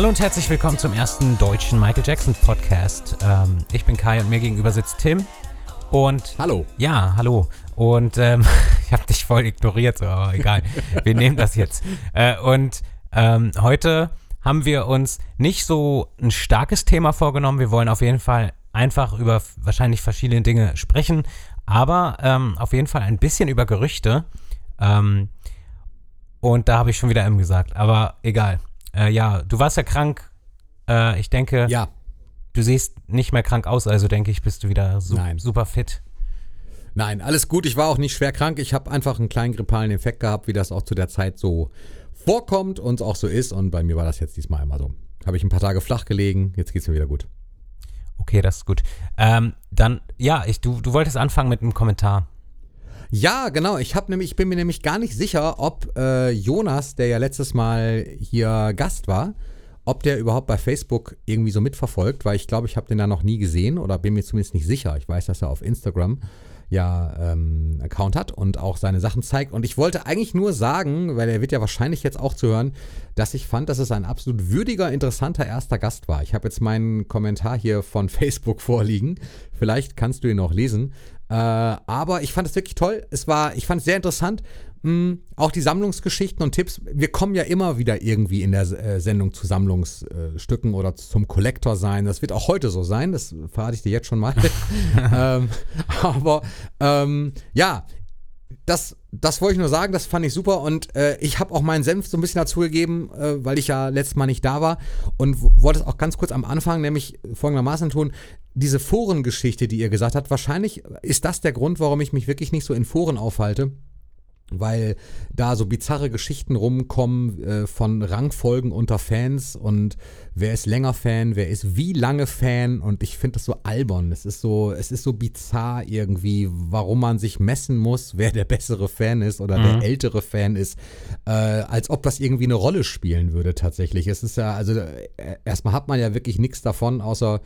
Hallo und herzlich willkommen zum ersten deutschen Michael Jackson Podcast. Ähm, ich bin Kai und mir gegenüber sitzt Tim. Und Hallo. ja, hallo. Und ähm, ich habe dich voll ignoriert, so, aber egal. Wir nehmen das jetzt. Äh, und ähm, heute haben wir uns nicht so ein starkes Thema vorgenommen. Wir wollen auf jeden Fall einfach über wahrscheinlich verschiedene Dinge sprechen, aber ähm, auf jeden Fall ein bisschen über Gerüchte. Ähm, und da habe ich schon wieder M gesagt, aber egal. Äh, ja, du warst ja krank. Äh, ich denke, Ja, du siehst nicht mehr krank aus, also denke ich, bist du wieder su Nein. super fit. nein, alles gut. Ich war auch nicht schwer krank. Ich habe einfach einen kleinen grippalen Infekt gehabt, wie das auch zu der Zeit so vorkommt und auch so ist. Und bei mir war das jetzt diesmal einmal so. Habe ich ein paar Tage flach gelegen. Jetzt geht's mir wieder gut. Okay, das ist gut. Ähm, dann, ja, ich, du, du wolltest anfangen mit einem Kommentar. Ja, genau. Ich habe nämlich, ich bin mir nämlich gar nicht sicher, ob äh, Jonas, der ja letztes Mal hier Gast war, ob der überhaupt bei Facebook irgendwie so mitverfolgt, weil ich glaube, ich habe den da noch nie gesehen oder bin mir zumindest nicht sicher. Ich weiß, dass er auf Instagram ja ähm, Account hat und auch seine Sachen zeigt. Und ich wollte eigentlich nur sagen, weil er wird ja wahrscheinlich jetzt auch zuhören, dass ich fand, dass es ein absolut würdiger, interessanter erster Gast war. Ich habe jetzt meinen Kommentar hier von Facebook vorliegen. Vielleicht kannst du ihn noch lesen. Äh, aber ich fand es wirklich toll. Es war, ich fand es sehr interessant. Mm, auch die Sammlungsgeschichten und Tipps. Wir kommen ja immer wieder irgendwie in der äh, Sendung zu Sammlungsstücken oder zum Kollektor sein. Das wird auch heute so sein. Das verrate ich dir jetzt schon mal. ähm, aber ähm, ja, das, das wollte ich nur sagen, das fand ich super und äh, ich habe auch meinen Senf so ein bisschen dazu gegeben, äh, weil ich ja letztes Mal nicht da war und wollte es auch ganz kurz am Anfang nämlich folgendermaßen tun. Diese Forengeschichte, die ihr gesagt habt, wahrscheinlich ist das der Grund, warum ich mich wirklich nicht so in Foren aufhalte weil da so bizarre Geschichten rumkommen äh, von Rangfolgen unter Fans und wer ist länger Fan, wer ist wie lange Fan und ich finde das so albern. Es ist so, es ist so bizarr irgendwie, warum man sich messen muss, wer der bessere Fan ist oder der ältere Fan ist, äh, als ob das irgendwie eine Rolle spielen würde tatsächlich. Es ist ja, also äh, erstmal hat man ja wirklich nichts davon, außer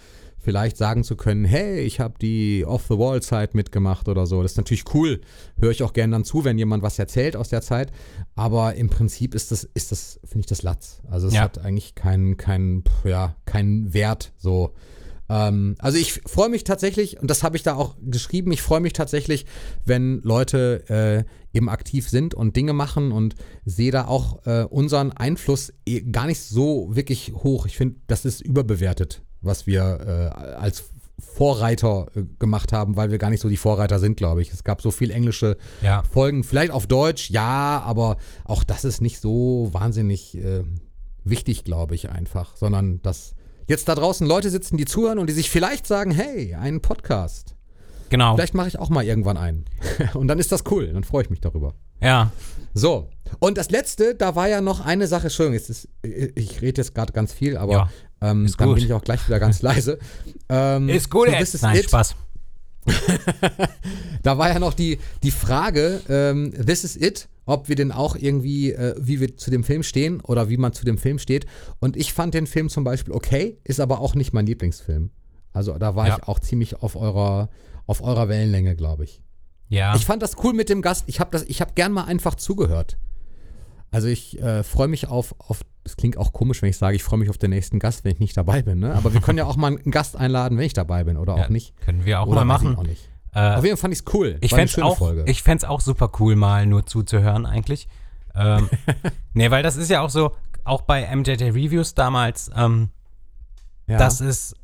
vielleicht sagen zu können, hey, ich habe die Off-the-Wall-Zeit mitgemacht oder so. Das ist natürlich cool. Höre ich auch gerne dann zu, wenn jemand was erzählt aus der Zeit. Aber im Prinzip ist das, ist das, finde ich das Latz. Also es Ja. hat eigentlich keinen, keinen, ja, keinen Wert so. Ähm, also ich freue mich tatsächlich, und das habe ich da auch geschrieben, ich freue mich tatsächlich, wenn Leute äh, eben aktiv sind und Dinge machen und sehe da auch äh, unseren Einfluss eh gar nicht so wirklich hoch. Ich finde, das ist überbewertet, was wir äh, als Vorreiter äh, gemacht haben, weil wir gar nicht so die Vorreiter sind, glaube ich. Es gab so viel englische Ja. Folgen, vielleicht auf Deutsch, ja, aber auch das ist nicht so wahnsinnig äh, wichtig, glaube ich, einfach, sondern dass jetzt da draußen Leute sitzen, die zuhören und die sich vielleicht sagen, hey, einen Podcast. Genau. Vielleicht mache ich auch mal irgendwann einen. und dann ist das cool, dann freue ich mich darüber. Ja. So, und das letzte, da war ja noch eine Sache, ist, ich rede jetzt gerade ganz viel, aber Ja, ähm, ist dann gut. bin ich auch gleich wieder ganz leise. Ähm, Ist gut so. This is Nein, it. Spaß. Da war ja noch die, die Frage, ähm, This is it, ob wir denn auch irgendwie, äh, wie wir zu dem Film stehen oder wie man zu dem Film steht. Und ich fand den Film zum Beispiel okay, ist aber auch nicht mein Lieblingsfilm. Also da war Ja. ich auch ziemlich auf eurer, auf eurer Wellenlänge, glaube ich. Ja. Ich fand das cool mit dem Gast. Ich habe habe gern mal einfach zugehört. Also ich äh, freue mich auf, auf, es klingt auch komisch, wenn ich sage, ich freue mich auf den nächsten Gast, wenn ich nicht dabei bin. Ne? Aber wir können ja auch mal einen Gast einladen, wenn ich dabei bin oder Ja, auch nicht. Können wir auch Oder mal machen. Auch nicht. Äh, Auf jeden Fall fand ich es cool. ich fände schöne auch, ich auch super cool, mal nur zuzuhören eigentlich. Ähm, nee, weil das ist ja auch so, auch bei MJJ Reviews damals, ähm, ja. das ist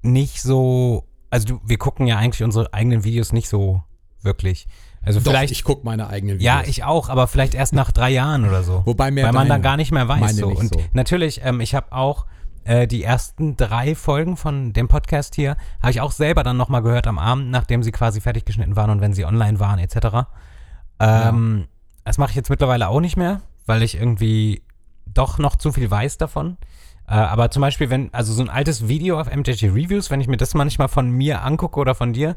nicht so, also du, wir gucken ja eigentlich unsere eigenen Videos nicht so wirklich. Also Doch, vielleicht, ich gucke meine eigenen Videos. ja, ich auch, aber vielleicht erst nach drei Jahren oder so. Wobei mehr weil man dann gar nicht mehr weiß. So. nicht Und so. natürlich, ähm, ich habe auch äh, die ersten drei Folgen von dem Podcast hier, habe ich auch selber dann nochmal gehört am Abend, nachdem sie quasi fertig geschnitten waren und wenn sie online waren, etc. Ähm, Das mache ich jetzt mittlerweile auch nicht mehr, weil ich irgendwie doch noch zu viel weiß davon. Äh, aber zum Beispiel, wenn, also so ein altes Video auf MJG Reviews, wenn ich mir das manchmal von mir angucke oder von dir,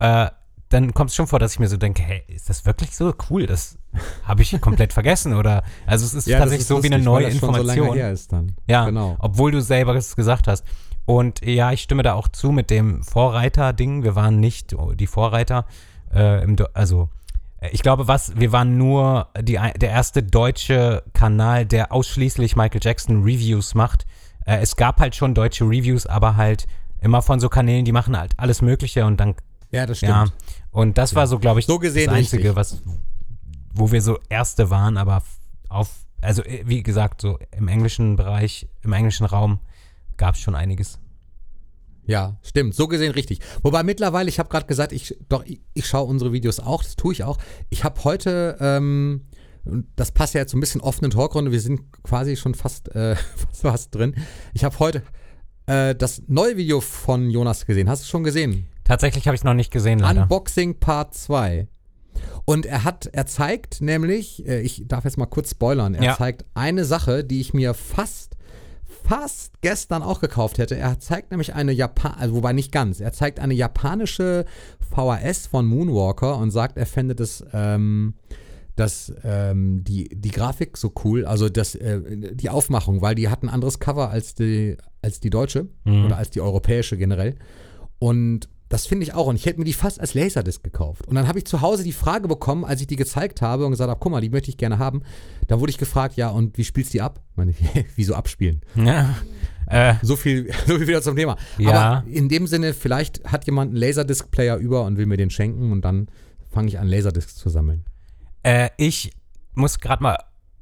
äh, dann kommt es schon vor, dass ich mir so denke, hey, ist das wirklich so cool? Das habe ich komplett vergessen oder also es ist Ja, tatsächlich ist so wie eine lustig, neue Information. So. Ja, genau. obwohl du selber es gesagt hast. Und ja, ich stimme da auch zu mit dem Vorreiter-Ding. Wir waren nicht die Vorreiter. Äh, also Äh, Ich glaube, was, wir waren nur die, der erste deutsche Kanal, der ausschließlich Michael Jackson Reviews macht. Äh, es gab halt schon deutsche Reviews, aber halt immer von so Kanälen, die machen halt alles Mögliche und dann, Ja, das stimmt. ja. Und das war so, glaube ich, So das Einzige, richtig. was, wo wir so Erste waren, aber auf, also äh, wie gesagt, so im englischen Bereich, im englischen Raum gab es schon einiges. Ja, stimmt. So gesehen richtig. Wobei mittlerweile, ich habe gerade gesagt, ich, doch, ich, ich schaue unsere Videos auch, das tue ich auch. Ich habe heute, ähm, und das passt ja jetzt so ein bisschen offenen Talkrunde, wir sind quasi schon fast, äh, fast, fast drin. Ich habe heute äh, das neue Video von Jonas gesehen. Hast du schon gesehen? Tatsächlich habe ich es noch nicht gesehen, leider. Unboxing Part 2. Und er hat, er zeigt nämlich, äh, ich darf jetzt mal kurz spoilern, er Ja. zeigt eine Sache, die ich mir fast, fast gestern auch gekauft hätte. Er zeigt nämlich eine Japan, also wobei nicht ganz, er zeigt eine japanische VHS von Moonwalker und sagt, er fände das, ähm, das, ähm, die, die Grafik so cool, also das, äh, die Aufmachung, weil die hat ein anderes Cover als die, als die deutsche Mhm. oder als die europäische generell. Und das finde ich auch. Und ich hätte mir die fast als Laserdisc gekauft. Und dann habe ich zu Hause die Frage bekommen, als ich die gezeigt habe und gesagt habe, guck mal, die möchte ich gerne haben. Da wurde ich gefragt, ja, und wie spielst du die ab? Ich meine, wieso abspielen? Ja. Äh, So viel, so viel wieder zum Thema. Ja. Aber in dem Sinne, vielleicht hat jemand einen Laserdisc-Player über und will mir den schenken und dann fange ich an, Laserdiscs zu sammeln. Äh, ich muss gerade mal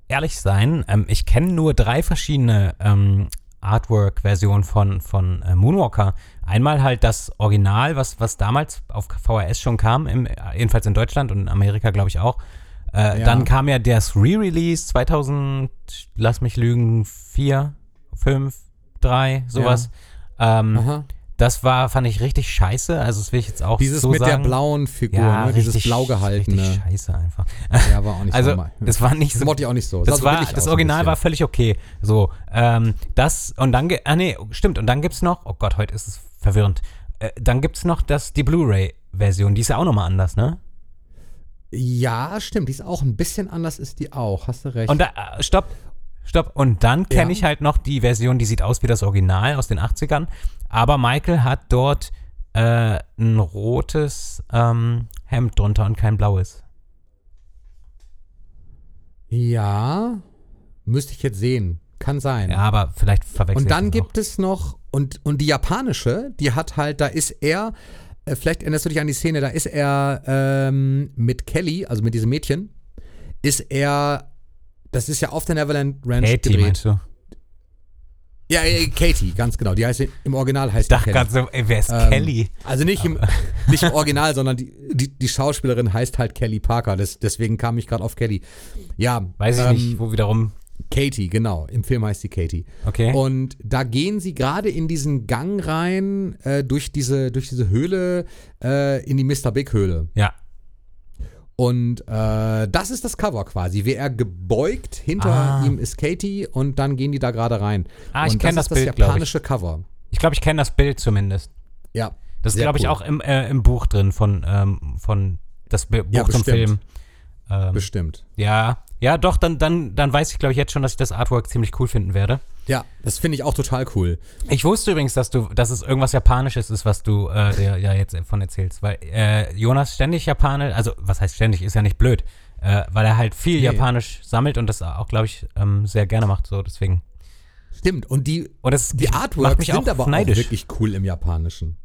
ehrlich sein. Ähm, ich kenne nur drei verschiedene ähm, Artwork-Versionen von, von äh, Moonwalker. Einmal halt das Original, was, was damals auf VHS schon kam, im, jedenfalls in Deutschland und in Amerika, glaube ich auch. Äh, Ja. Dann kam ja das Re-Release 2000, lass mich lügen, 4, 5, 3, sowas. Ähm, Aha. das war, fand ich richtig scheiße. Also, das will ich jetzt auch Dieses so mit sagen. der blauen Figur, ja, ne? dieses richtig, blau gehaltene. Richtig scheiße einfach. Ja, war auch nicht Also, so mal. das war nicht Das so mochte ich auch nicht so. das so war, das Original war völlig okay. So, ähm, das und dann, ah nee, stimmt, und dann gibt's noch, oh Gott, heute ist es verwirrend. Äh, dann gibt's noch das, die Blu-ray-Version, die ist ja auch nochmal anders, ne? Ja, stimmt. Die ist auch ein bisschen anders, ist die auch. Hast du recht. Und da, äh, stopp, stopp. Und dann kenne Ja. ich halt noch die Version, die sieht aus wie das Original aus den 80ern. Aber Michael hat dort äh, ein rotes ähm, Hemd drunter und kein blaues. ja, müsste ich jetzt sehen. Kann sein. Ja, aber vielleicht verwechselt Und dann gibt es noch, und, und die japanische, die hat halt, da ist er, äh, vielleicht erinnerst du dich an die Szene, da ist er ähm, mit Kelly, also mit diesem Mädchen, ist er, das ist ja auf der Neverland Ranch Katie, gedreht. meinst du? Ja, äh, Katie, ganz genau. Die heißt im Original heißt Ich dachte gerade so, ey, wer ist Ähm, Kelly? Also nicht im, nicht im Original, sondern die, die, die Schauspielerin heißt halt Kelly Parker. Das, deswegen kam ich gerade auf Kelly. Ja, Weiß ich ähm, nicht, wo wiederum. Katie, genau. Im Film heißt sie Katie. Okay. Und da gehen sie gerade in diesen Gang rein, äh, durch, diese, durch diese Höhle, äh, in die Mr. Big Höhle. ja. Und äh, das ist das Cover quasi. Wie er gebeugt, hinter Ah. ihm ist Katie und dann gehen die da gerade rein. Ah, ich und kenn das das Bild, das glaub ich. japanische Cover. Ich glaube, ich kenne das Bild zumindest. Ja. Das ist, glaube ich, cool. auch im, äh, im Buch drin von, ähm, von das Buch Ja, zum bestimmt. Film. Ähm, Bestimmt. ja, ja, doch, dann, dann, dann weiß ich, glaube ich, jetzt schon, dass ich das Artwork ziemlich cool finden werde. Ja, das finde ich auch total cool. Ich wusste übrigens, dass du, dass es irgendwas Japanisches ist, was du äh, ja jetzt von erzählst, weil äh, Jonas ständig Japanisch, also was heißt ständig, ist ja nicht blöd, äh, weil er halt viel Nee. Japanisch sammelt und das auch, glaube ich, ähm, sehr gerne macht, so deswegen. Stimmt. Und die, Und das die Artworks mich sind auch aber neidisch. auch wirklich cool im Japanischen.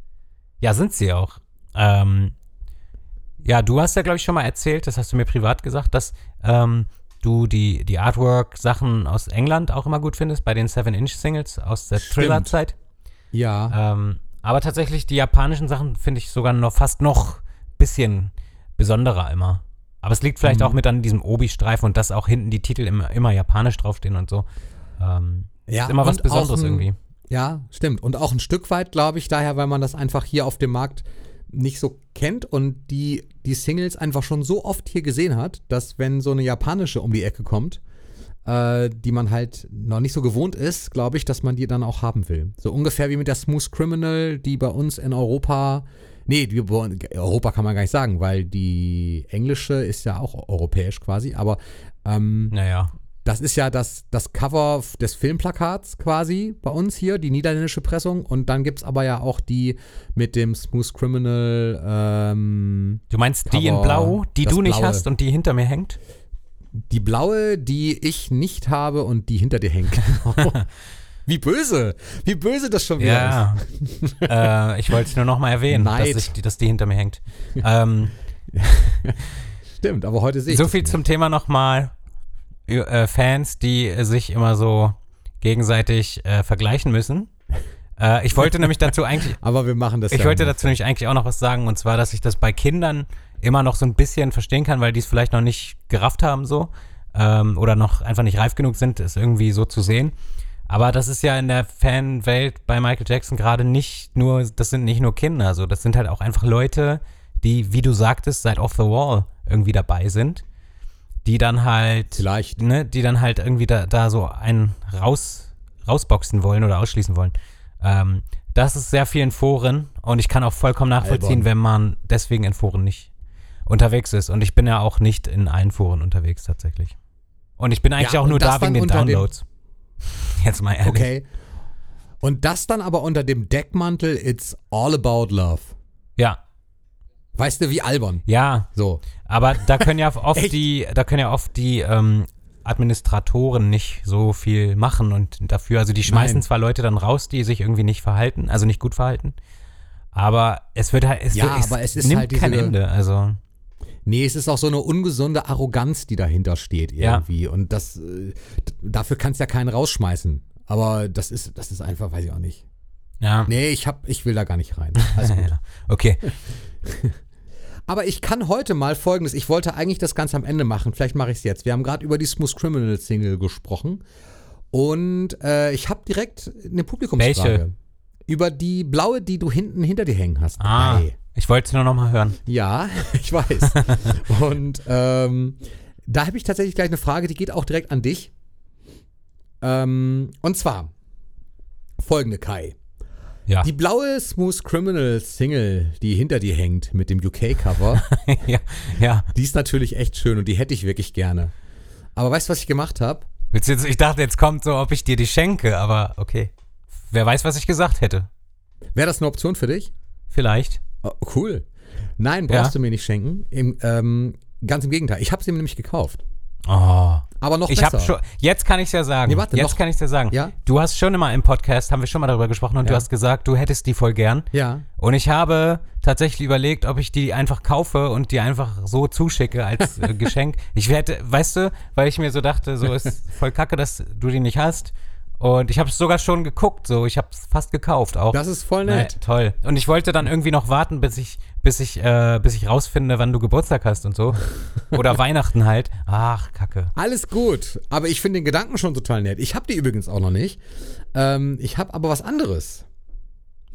Ja, sind sie auch. Ähm, ja, du hast ja, glaube ich, schon mal erzählt, das hast du mir privat gesagt, dass ähm, du die, die Artwork-Sachen aus England auch immer gut findest, bei den 7-Inch-Singles aus der. Thriller-Zeit. Ja. Ähm, aber tatsächlich, die japanischen Sachen finde ich sogar noch fast noch bisschen besonderer immer. Aber es liegt vielleicht Mhm. auch mit an diesem Obi-Streifen und dass auch hinten die Titel immer, immer japanisch draufstehen und so. Ähm, ja ist immer was Besonderes ein, irgendwie. Ja, stimmt. Und auch ein Stück weit, glaube ich, daher, weil man das einfach hier auf dem Markt nicht so kennt und die, die Singles einfach schon so oft hier gesehen hat, dass wenn so eine japanische um die Ecke kommt, äh, die man halt noch nicht so gewohnt ist, glaube ich, dass man die dann auch haben will. So ungefähr wie mit der Smooth Criminal, die bei uns in Europa, nee, die, Europa kann man gar nicht sagen, weil die englische ist ja auch europäisch quasi, aber ähm, Naja. Das ist ja das, das Cover des Filmplakats quasi bei uns hier, die niederländische Pressung. Und dann gibt es aber ja auch die mit dem Smooth Criminal. Ähm, Du meinst die in Cover, Blau, die du nicht Blaue. hast und die hinter mir hängt? die blaue, die ich nicht habe und die hinter dir hängt. Genau. Wie böse. Wie böse das schon wieder ist. Ja. äh, ich wollte es nur noch mal erwähnen, dass, ich, die- dass die hinter mir hängt. Ähm, Stimmt, aber heute sehe ich so viel nicht. zum Thema nochmal. Äh, Fans, die äh, sich immer so gegenseitig äh, vergleichen müssen. Äh, ich wollte nämlich dazu eigentlich, Aber wir machen das ich wollte dazu nämlich eigentlich auch noch was sagen, und zwar, dass ich das bei Kindern immer noch so ein bisschen verstehen kann, weil die es vielleicht noch nicht gerafft haben so ähm, oder noch einfach nicht reif genug sind, es irgendwie so zu sehen. Aber das ist ja in der Fanwelt bei Michael Jackson gerade nicht nur, das sind nicht nur Kinder, so das sind halt auch einfach Leute, die, wie du sagtest, seit Off the Wall irgendwie dabei sind, die dann halt Vielleicht. ne, die dann halt irgendwie da, da so einen raus, rausboxen wollen oder ausschließen wollen. Ähm, das ist sehr viel in Foren und ich kann auch vollkommen nachvollziehen, Albern. wenn man deswegen in Foren nicht unterwegs ist. Und ich bin ja auch nicht in allen Foren unterwegs tatsächlich. Und ich bin eigentlich Ja, auch nur da wegen den Downloads. Jetzt mal ehrlich. Okay. Und das dann aber unter dem Deckmantel It's all about love. Ja, Weißt du, wie albern. ja, So. aber da können ja oft die, da können ja oft die ähm, Administratoren nicht so viel machen und dafür, also die schmeißen Nein. zwar Leute dann raus, die sich irgendwie nicht verhalten, also nicht gut verhalten, aber es wird halt, es, Ja, wird, aber es ist nimmt halt diese- kein Ende, also Nee, es ist auch so eine ungesunde Arroganz, die dahinter steht Ja. irgendwie. Und das, äh, dafür kannst ja keinen rausschmeißen. Aber das ist, das ist einfach, weiß ich auch nicht. Ja. Nee, ich hab, ich will da gar nicht rein. Ja. Okay, Aber ich kann heute mal folgendes, ich wollte eigentlich das ganz am Ende machen, vielleicht mache ich es jetzt. Wir haben gerade über die Smooth Criminal Single gesprochen und äh, ich habe direkt eine Publikumsfrage. Welche? Über die blaue, die du hinten hinter dir hängen hast. ah, Ei. ich wollte es nur noch mal hören. Ja, ich weiß. und ähm, da habe ich tatsächlich gleich eine Frage, die geht auch direkt an dich. Ähm, und zwar folgende Kai. Ja, Die blaue Smooth Criminal Single, die hinter dir hängt mit dem UK-Cover, ja, ja. die ist natürlich echt schön und die hätte ich wirklich gerne. Aber weißt du, was ich gemacht habe? Ich dachte, jetzt kommt so, ob ich dir die schenke, aber okay. Wer weiß, was ich gesagt hätte. Wäre das eine Option für dich? Vielleicht. Oh, cool. Nein, brauchst Ja. du mir nicht schenken. Im, ähm, ganz im Gegenteil. Ich habe sie mir nämlich gekauft. Oh. Aber noch Ich besser. habe schon, jetzt kann ich ja sagen. Nee, warte, jetzt noch- kann ich dir sagen. Ja? Du hast schon immer im Podcast, haben wir schon mal darüber gesprochen und du Ja. hast gesagt, du hättest die voll gern. Ja. Und ich habe tatsächlich überlegt, ob ich die einfach kaufe und die einfach so zuschicke als äh, Geschenk. Ich hätte, weißt du, weil ich mir so dachte, so ist voll kacke, dass du die nicht hast. Und ich habe es sogar schon geguckt, so ich habe es fast gekauft auch. Das ist voll nett. toll. Und ich wollte dann irgendwie noch warten, bis ich, bis ich, äh, bis ich rausfinde, wann du Geburtstag hast und so. Oder Weihnachten halt. Ach, Kacke. Alles gut, aber ich finde den Gedanken schon total nett. Ich habe die übrigens auch noch nicht. Ähm, ich habe aber was anderes.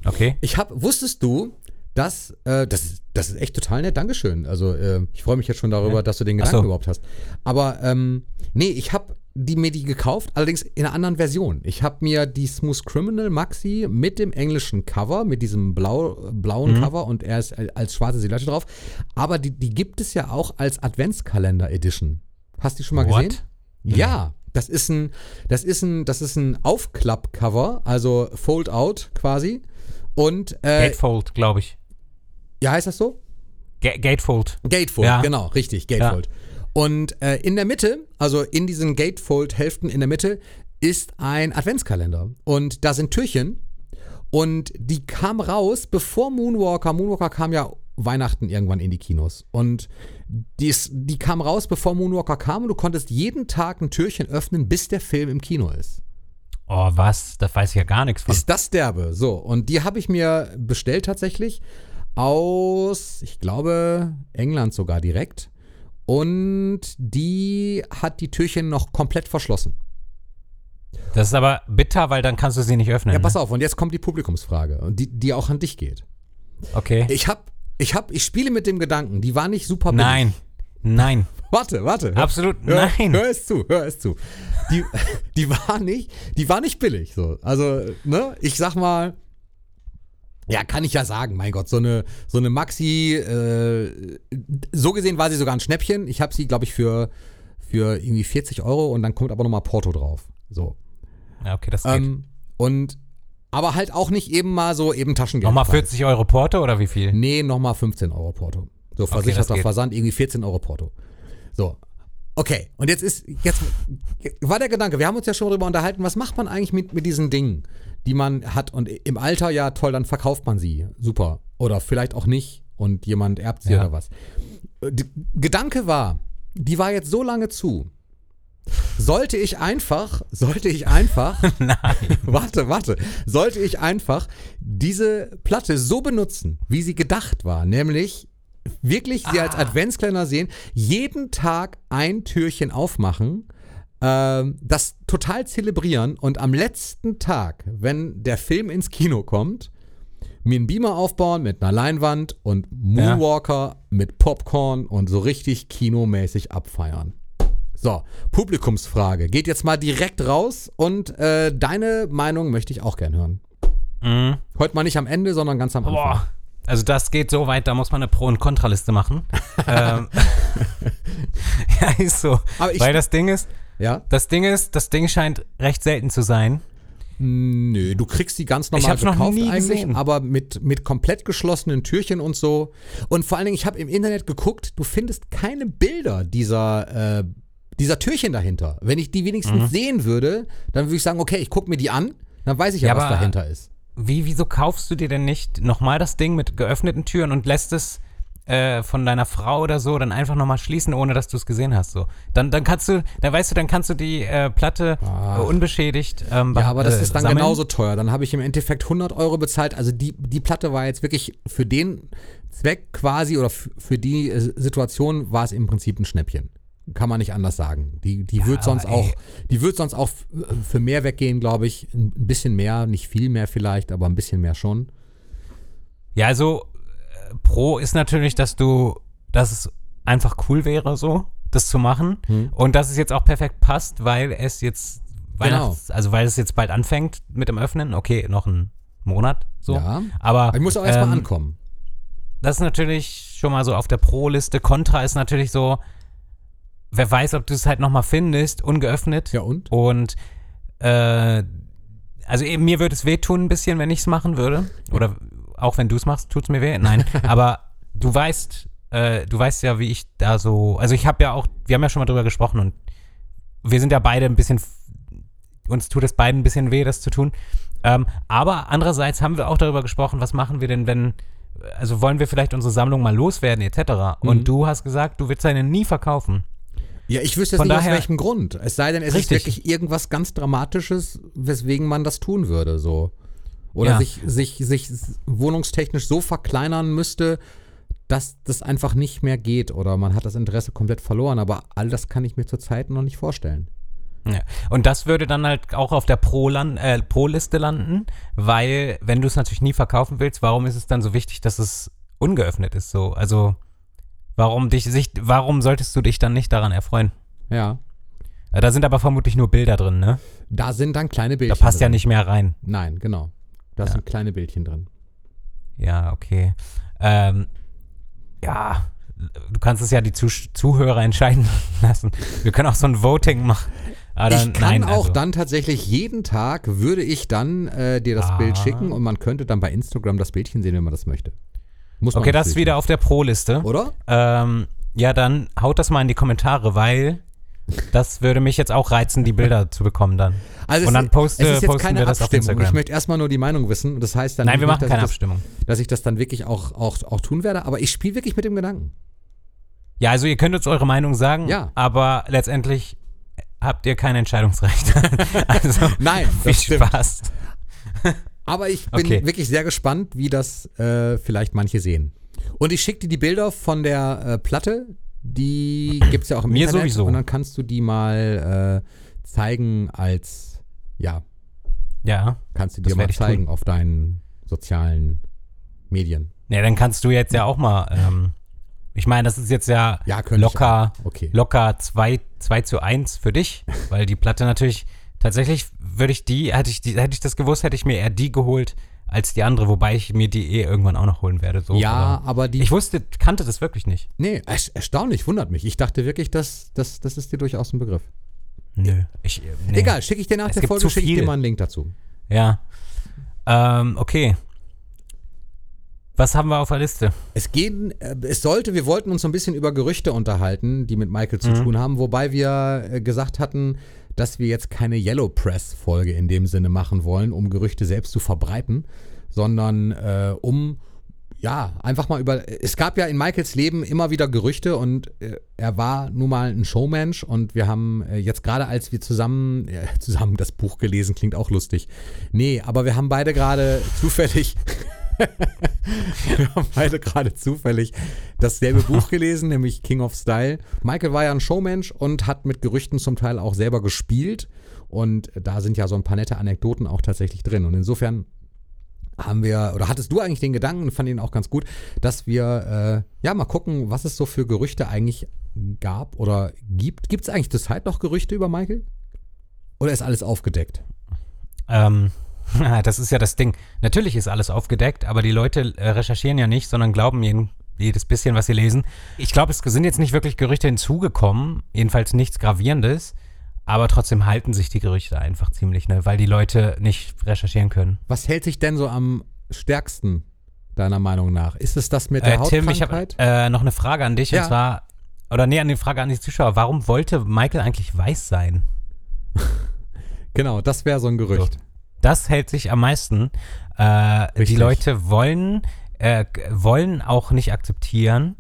Okay. Ich habe, wusstest du, dass, äh, das, ist, das ist echt total nett, Dankeschön. Also äh, ich freue mich jetzt schon darüber, Ja. dass du den Gedanken so. überhaupt hast. Aber ähm, nee, ich habe die mir die gekauft, allerdings in einer anderen Version. Ich habe mir die Smooth Criminal Maxi mit dem englischen Cover, mit diesem blau, blauen Mhm. Cover und er ist als schwarze Silhouette drauf. Aber die, die gibt es ja auch als Adventskalender Edition. Hast du die schon mal What? gesehen? Ja, das ist ein, das ist ein, das ist ein Aufklapp-Cover, also Fold Out quasi. Und äh, Gatefold, glaube ich. ja, heißt das so? Ga Gatefold. Gatefold, Ja. genau, richtig, Gatefold. Und äh, in der Mitte, also in diesen Gatefold-Hälften in der Mitte, ist ein Adventskalender. Und da sind Türchen. Und die kam raus, bevor Moonwalker, Moonwalker kam ja Weihnachten irgendwann in die Kinos. Und die, ist, die kam raus, bevor Moonwalker kam. Und du konntest jeden Tag ein Türchen öffnen, bis der Film im Kino ist. Oh, was? Da weiß ich ja gar nichts von. Ist das derbe? So, und die habe ich mir bestellt tatsächlich aus, ich glaube, England sogar direkt. Und die hat die Türchen noch komplett verschlossen. Das ist aber bitter, weil dann kannst du sie nicht öffnen. Ja, pass ne? auf, und jetzt kommt die Publikumsfrage, die, die auch an dich geht. Okay. Ich hab, ich hab, ich spiele mit dem Gedanken, die war nicht super billig. Nein. Nein. Warte, warte. Hör, Absolut hör, nein. Hör es zu, hör es zu. Die, die war nicht, die war nicht billig. So. Also, ne, ich sag mal, ja, kann ich ja sagen, mein Gott, so eine, so eine Maxi, äh, so gesehen war sie sogar ein Schnäppchen. Ich habe sie, glaube ich, für für irgendwie 40 Euro und dann kommt aber nochmal Porto drauf. So. Ja, okay, das geht. Ähm, und aber halt auch nicht eben mal so eben Taschengeld. Nochmal 40 Euro Porto oder wie viel? Nee, nochmal 15 Euro Porto. So versicherter geht. Versand, irgendwie 14 Euro Porto. So. Okay, und jetzt ist, jetzt war der Gedanke, wir haben uns ja schon darüber unterhalten, was macht man eigentlich mit, mit diesen Dingen, die man hat und im Alter, ja toll, dann verkauft man sie. Super. Oder vielleicht auch nicht und jemand erbt sie Ja. oder was. D Gedanke war, die war jetzt so lange zu. Sollte ich einfach, sollte ich einfach, Nein. warte, warte, sollte ich einfach diese Platte so benutzen, wie sie gedacht war, nämlich wirklich sie als Adventskalender sehen, jeden Tag ein Türchen aufmachen, das total zelebrieren und am letzten Tag, wenn der Film ins Kino kommt, mir einen Beamer aufbauen mit einer Leinwand und Moonwalker mit Popcorn und so richtig kinomäßig abfeiern. So, Publikumsfrage. Geht jetzt mal direkt raus und äh, deine Meinung möchte ich auch gern hören. Mhm. Heute mal nicht am Ende, sondern ganz am Anfang. Boah. Also das geht so weit, da muss man eine Pro- und Kontraliste machen. ähm, ja, ist so. Weil das Ding ist, Ja? das Ding ist, das Ding scheint recht selten zu sein. Nö, du kriegst die ganz normal noch gekauft nie eigentlich, gesehen. aber mit, mit komplett geschlossenen Türchen und so. Und vor allen Dingen, ich habe im Internet geguckt, du findest keine Bilder dieser, äh, dieser Türchen dahinter. Wenn ich die wenigstens Mhm. sehen würde, dann würde ich sagen, okay, ich gucke mir die an, dann weiß ich ja, Ja, was dahinter ist. Wie, wieso kaufst du dir denn nicht nochmal das Ding mit geöffneten Türen und lässt es äh, von deiner Frau oder so dann einfach nochmal schließen, ohne dass du es gesehen hast? So. Dann, dann kannst du, dann weißt du, dann kannst du die äh, Platte äh, unbeschädigt ähm, Ja, aber das äh, ist dann sammeln. genauso teuer. Dann habe ich im Endeffekt 100 Euro bezahlt. Also die, die Platte war jetzt wirklich für den Zweck quasi oder für die Situation war es im Prinzip ein Schnäppchen. Kann man nicht anders sagen. Die, die wird sonst ey. auch, die wird sonst auch für mehr weggehen, glaube ich. Ein bisschen mehr, nicht viel mehr vielleicht, aber ein bisschen mehr schon. Ja, also Pro ist natürlich, dass du, dass es einfach cool wäre, so, das zu machen. Hm. Und dass es jetzt auch perfekt passt, weil es jetzt Genau. Also weil es jetzt bald anfängt mit dem Öffnen. Okay, noch ein Monat, so. Ja. Aber Ich muss auch erstmal ähm, ankommen. das ist natürlich schon mal so auf der Pro-Liste. Contra ist natürlich so, wer weiß, ob du es halt nochmal findest, ungeöffnet. Ja und? Und äh, also eben, mir würde es wehtun ein bisschen, wenn ich es machen würde. Oder auch wenn du es machst, tut es mir weh. Nein, aber du weißt, äh, du weißt ja, wie ich da so. Also ich habe ja auch, wir haben ja schon mal drüber gesprochen und wir sind ja beide ein bisschen, uns tut es beiden ein bisschen weh, das zu tun. Ähm, aber andererseits haben wir auch darüber gesprochen, was machen wir denn, wenn, also wollen wir vielleicht unsere Sammlung mal loswerden, etc. Mhm. Und du hast gesagt, du willst deine nie verkaufen. Ja, ich wüsste jetzt Von nicht aus daher- welchem Grund. Es sei denn, es Richtig. ist wirklich irgendwas ganz Dramatisches, weswegen man das tun würde, so. Oder Ja. sich, sich, sich wohnungstechnisch so verkleinern müsste, dass das einfach nicht mehr geht oder man hat das Interesse komplett verloren. Aber all das kann ich mir zurzeit noch nicht vorstellen. Ja. Und das würde dann halt auch auf der äh, Pro-Liste landen, weil, wenn du es natürlich nie verkaufen willst, warum ist es dann so wichtig, dass es ungeöffnet ist? So, also, warum dich sich, warum solltest du dich dann nicht daran erfreuen? Ja. Äh, Da sind aber vermutlich nur Bilder drin, ne? Da sind dann kleine Da Bildchen. passt ja drin. nicht mehr rein. Nein, genau. Da sind kleine Bildchen drin. Ja, okay. Ähm, ja, du kannst es ja die Zuh- Zuhörer entscheiden lassen. Wir können auch so ein Voting machen. Aber dann, ich kann nein, auch also, dann tatsächlich jeden Tag würde ich dann äh, dir das Ah. Bild schicken und man könnte dann bei Instagram das Bildchen sehen, wenn man das möchte. Muss Okay, das ist wieder auf der Pro-Liste. Oder? Ähm, ja, dann haut das mal in die Kommentare, weil das würde mich jetzt auch reizen, die Bilder zu bekommen dann. Also Und dann poste- es ist jetzt keine wir das auf Abstimmung. Instagram. Ich möchte erstmal nur die Meinung wissen. Das heißt dann Nein, wir nicht, machen dass keine ich das, Abstimmung. dass ich das dann wirklich auch, auch, auch tun werde. Aber ich spiele wirklich mit dem Gedanken. Ja, also ihr könnt uns eure Meinung sagen, Ja. aber letztendlich habt ihr kein Entscheidungsrecht. also Nein, viel. Spaß. Aber ich bin Okay. wirklich sehr gespannt, wie das äh, vielleicht manche sehen. Und ich schicke dir die Bilder von der äh, Platte. Die gibt es ja auch im Mir Internet. sowieso. Und dann kannst du die mal äh, zeigen als, ja, Ja. kannst du dir mal zeigen auf deinen sozialen Medien. Ja, dann kannst du jetzt ja auch mal, ähm, ich meine, das ist jetzt ja, Ja, locker. Okay. locker 2 2 zu 1 für dich, weil die Platte natürlich, tatsächlich würde ich die, hätte ich, die, hätte ich das gewusst, hätte ich mir eher die geholt als die andere, wobei ich mir die eh irgendwann auch noch holen werde. So. ja, aber die. Ich wusste, kannte das wirklich nicht. nee, erst- erstaunlich, wundert mich. Ich dachte wirklich, dass das, das ist dir durchaus ein Begriff. Nö. Ich, äh, nee. Egal, schicke ich dir nach Es der Folge, schicke ich dir mal einen Link dazu. Ja. Ähm, okay. Was haben wir auf der Liste? Es gehen, äh, es sollte, wir wollten uns so ein bisschen über Gerüchte unterhalten, die mit Michael zu Mhm. tun haben, wobei wir äh, gesagt hatten, dass wir jetzt keine Yellow Press Folge in dem Sinne machen wollen, um Gerüchte selbst zu verbreiten, sondern äh, um ja, einfach mal über. Es gab ja in Michaels Leben immer wieder Gerüchte und äh, er war nun mal ein Showmensch und wir haben äh, jetzt gerade, als wir zusammen, äh, zusammen das Buch gelesen, klingt auch lustig. Nee, aber wir haben beide gerade zufällig. wir haben beide gerade zufällig dasselbe Buch gelesen, nämlich King of Style. Michael war ja ein Showmensch und hat mit Gerüchten zum Teil auch selber gespielt. Und da sind ja so ein paar nette Anekdoten auch tatsächlich drin. Und insofern haben wir, oder hattest du eigentlich den Gedanken, fand ihn auch ganz gut, dass wir äh, ja mal gucken, was es so für Gerüchte eigentlich gab oder gibt. Gibt es eigentlich zurzeit noch Gerüchte über Michael? Oder ist alles aufgedeckt? Ähm, das ist ja das Ding. Natürlich ist alles aufgedeckt, aber die Leute äh, recherchieren ja nicht, sondern glauben jeden, jedes bisschen, was sie lesen. Ich glaube, es sind jetzt nicht wirklich Gerüchte hinzugekommen, jedenfalls nichts Gravierendes, aber trotzdem halten sich die Gerüchte einfach ziemlich, ne, weil die Leute nicht recherchieren können. Was hält sich denn so am stärksten, deiner Meinung nach? Ist es das mit der Äh, Tim, ich habe äh, noch eine Frage an dich Ja. und zwar, oder nee, eine Frage an die Zuschauer. Warum wollte Michael eigentlich weiß sein? genau, das wäre so ein Gerücht. Das hält sich am meisten. Äh, die. Leute wollen, äh, wollen auch nicht akzeptieren,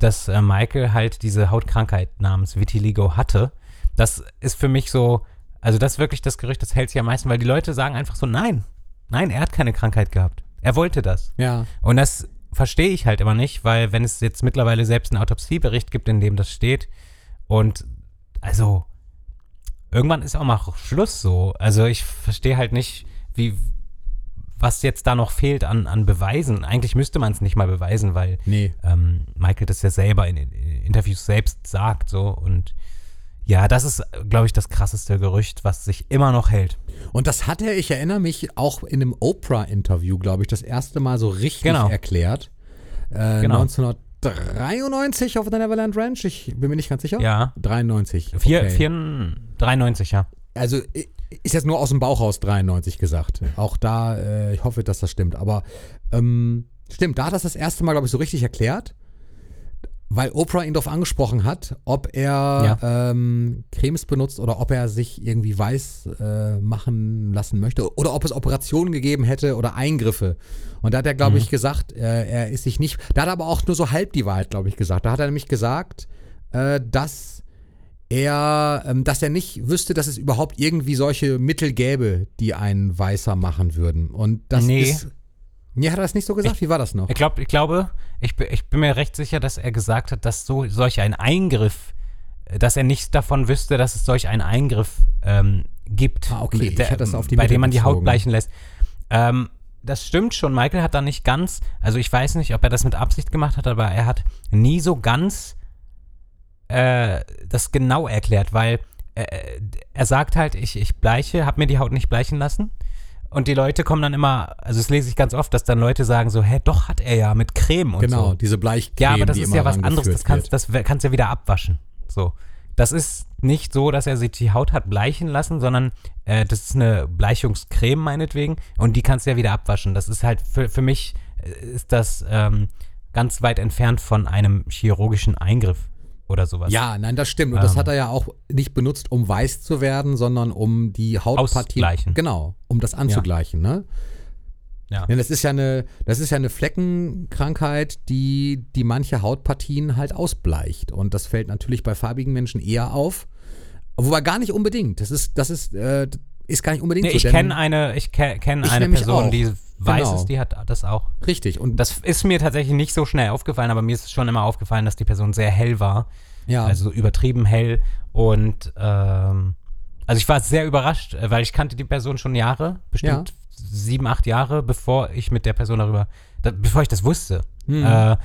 dass äh, Michael halt diese Hautkrankheit namens Vitiligo hatte. Das ist für mich so, also das ist wirklich das Gerücht, das hält sich am meisten, weil die Leute sagen einfach so, nein, nein, er hat keine Krankheit gehabt. Er wollte das. Ja. Und das verstehe ich halt immer nicht, weil wenn es jetzt mittlerweile selbst einen Autopsiebericht gibt, in dem das steht und also irgendwann ist auch mal Schluss so. Also ich verstehe halt nicht, wie was jetzt da noch fehlt an, an Beweisen. Eigentlich müsste man es nicht mal beweisen, weil Nee. ähm, Michael das ja selber in, in Interviews selbst sagt so und ja, das ist, glaube ich, das krasseste Gerücht, was sich immer noch hält. Und das hat er, ich erinnere mich, auch in einem Oprah-Interview, glaube ich, das erste Mal so richtig Genau. erklärt. Äh, Genau. 1993 auf der Neverland Ranch, ich bin mir nicht ganz sicher. Ja. 93. Vier, okay. vier, 93, ja. Also i- ist jetzt nur aus dem Bauch raus 93 gesagt. Auch da, äh, ich hoffe, dass das stimmt. Aber ähm, stimmt, da hat das das erste Mal, glaube ich, so richtig erklärt. Weil Oprah ihn darauf angesprochen hat, ob er ähm, Cremes benutzt oder ob er sich irgendwie weiß äh, machen lassen möchte oder ob es Operationen gegeben hätte oder Eingriffe. Und da hat er, glaube ich, gesagt, äh, er ist sich nicht. Da hat er aber auch nur so halb die Wahrheit, glaube ich, gesagt. Da hat er nämlich gesagt, äh, dass er, ähm, dass er nicht wüsste, dass es überhaupt irgendwie solche Mittel gäbe, die einen weißer machen würden. Und das Nee. ist. Nee, hat er das nicht so gesagt? Wie war das noch? Ich glaube, ich glaube, ich, bin- ich bin mir recht sicher, dass er gesagt hat, dass so solch ein Eingriff, äh, dass er nichts davon wüsste, dass es solch einen Eingriff ähm, gibt, Ah, okay. Ich der, hätte das auf die bei dem man die Haut bleichen lässt. Ähm, das stimmt schon. Michael hat da nicht ganz, also ich weiß nicht, ob er das mit Absicht gemacht hat, aber er hat nie so ganz äh, das genau erklärt, weil äh, er sagt halt, ich, ich bleiche, habe mir die Haut nicht bleichen lassen. Und die Leute kommen dann immer, also das lese ich ganz oft, dass dann Leute sagen so, hä, doch hat er ja mit Creme und Genau, so. diese Bleichcreme, Ja, aber das ist ja was anderes, das kannst, das kannst du ja wieder abwaschen. So. Das ist nicht so, dass er sich die Haut hat bleichen lassen, sondern äh, das ist eine Bleichungscreme meinetwegen und die kannst du ja wieder abwaschen. Das ist halt für, für mich äh, ist das ähm, ganz weit entfernt von einem chirurgischen Eingriff oder sowas. Ja, nein, das stimmt. Und das Ähm. hat er ja auch nicht benutzt, um weiß zu werden, sondern um die Hautpartien. Ausgleichen. Genau, um das anzugleichen, ne? Ja. Denn das ist ja eine, das ist ja eine Fleckenkrankheit, die, die manche Hautpartien halt ausbleicht. Und das fällt natürlich bei farbigen Menschen eher auf. Wobei gar nicht unbedingt. Das ist, das ist, äh, ist gar nicht unbedingt Nee, so. ich kenne eine, ich ke kenne Ich eine Person, auch. die weiß Genau. es, die hat das auch. Richtig. Und Das ist mir tatsächlich nicht so schnell aufgefallen, aber mir ist schon immer aufgefallen, dass die Person sehr hell war. ja. Also übertrieben hell. Und ähm, also ich war sehr überrascht, äh, weil ich kannte die Person schon Jahre, bestimmt sieben, acht Jahre, bevor ich mit der Person darüber, da, bevor ich das wusste. Hm. Äh,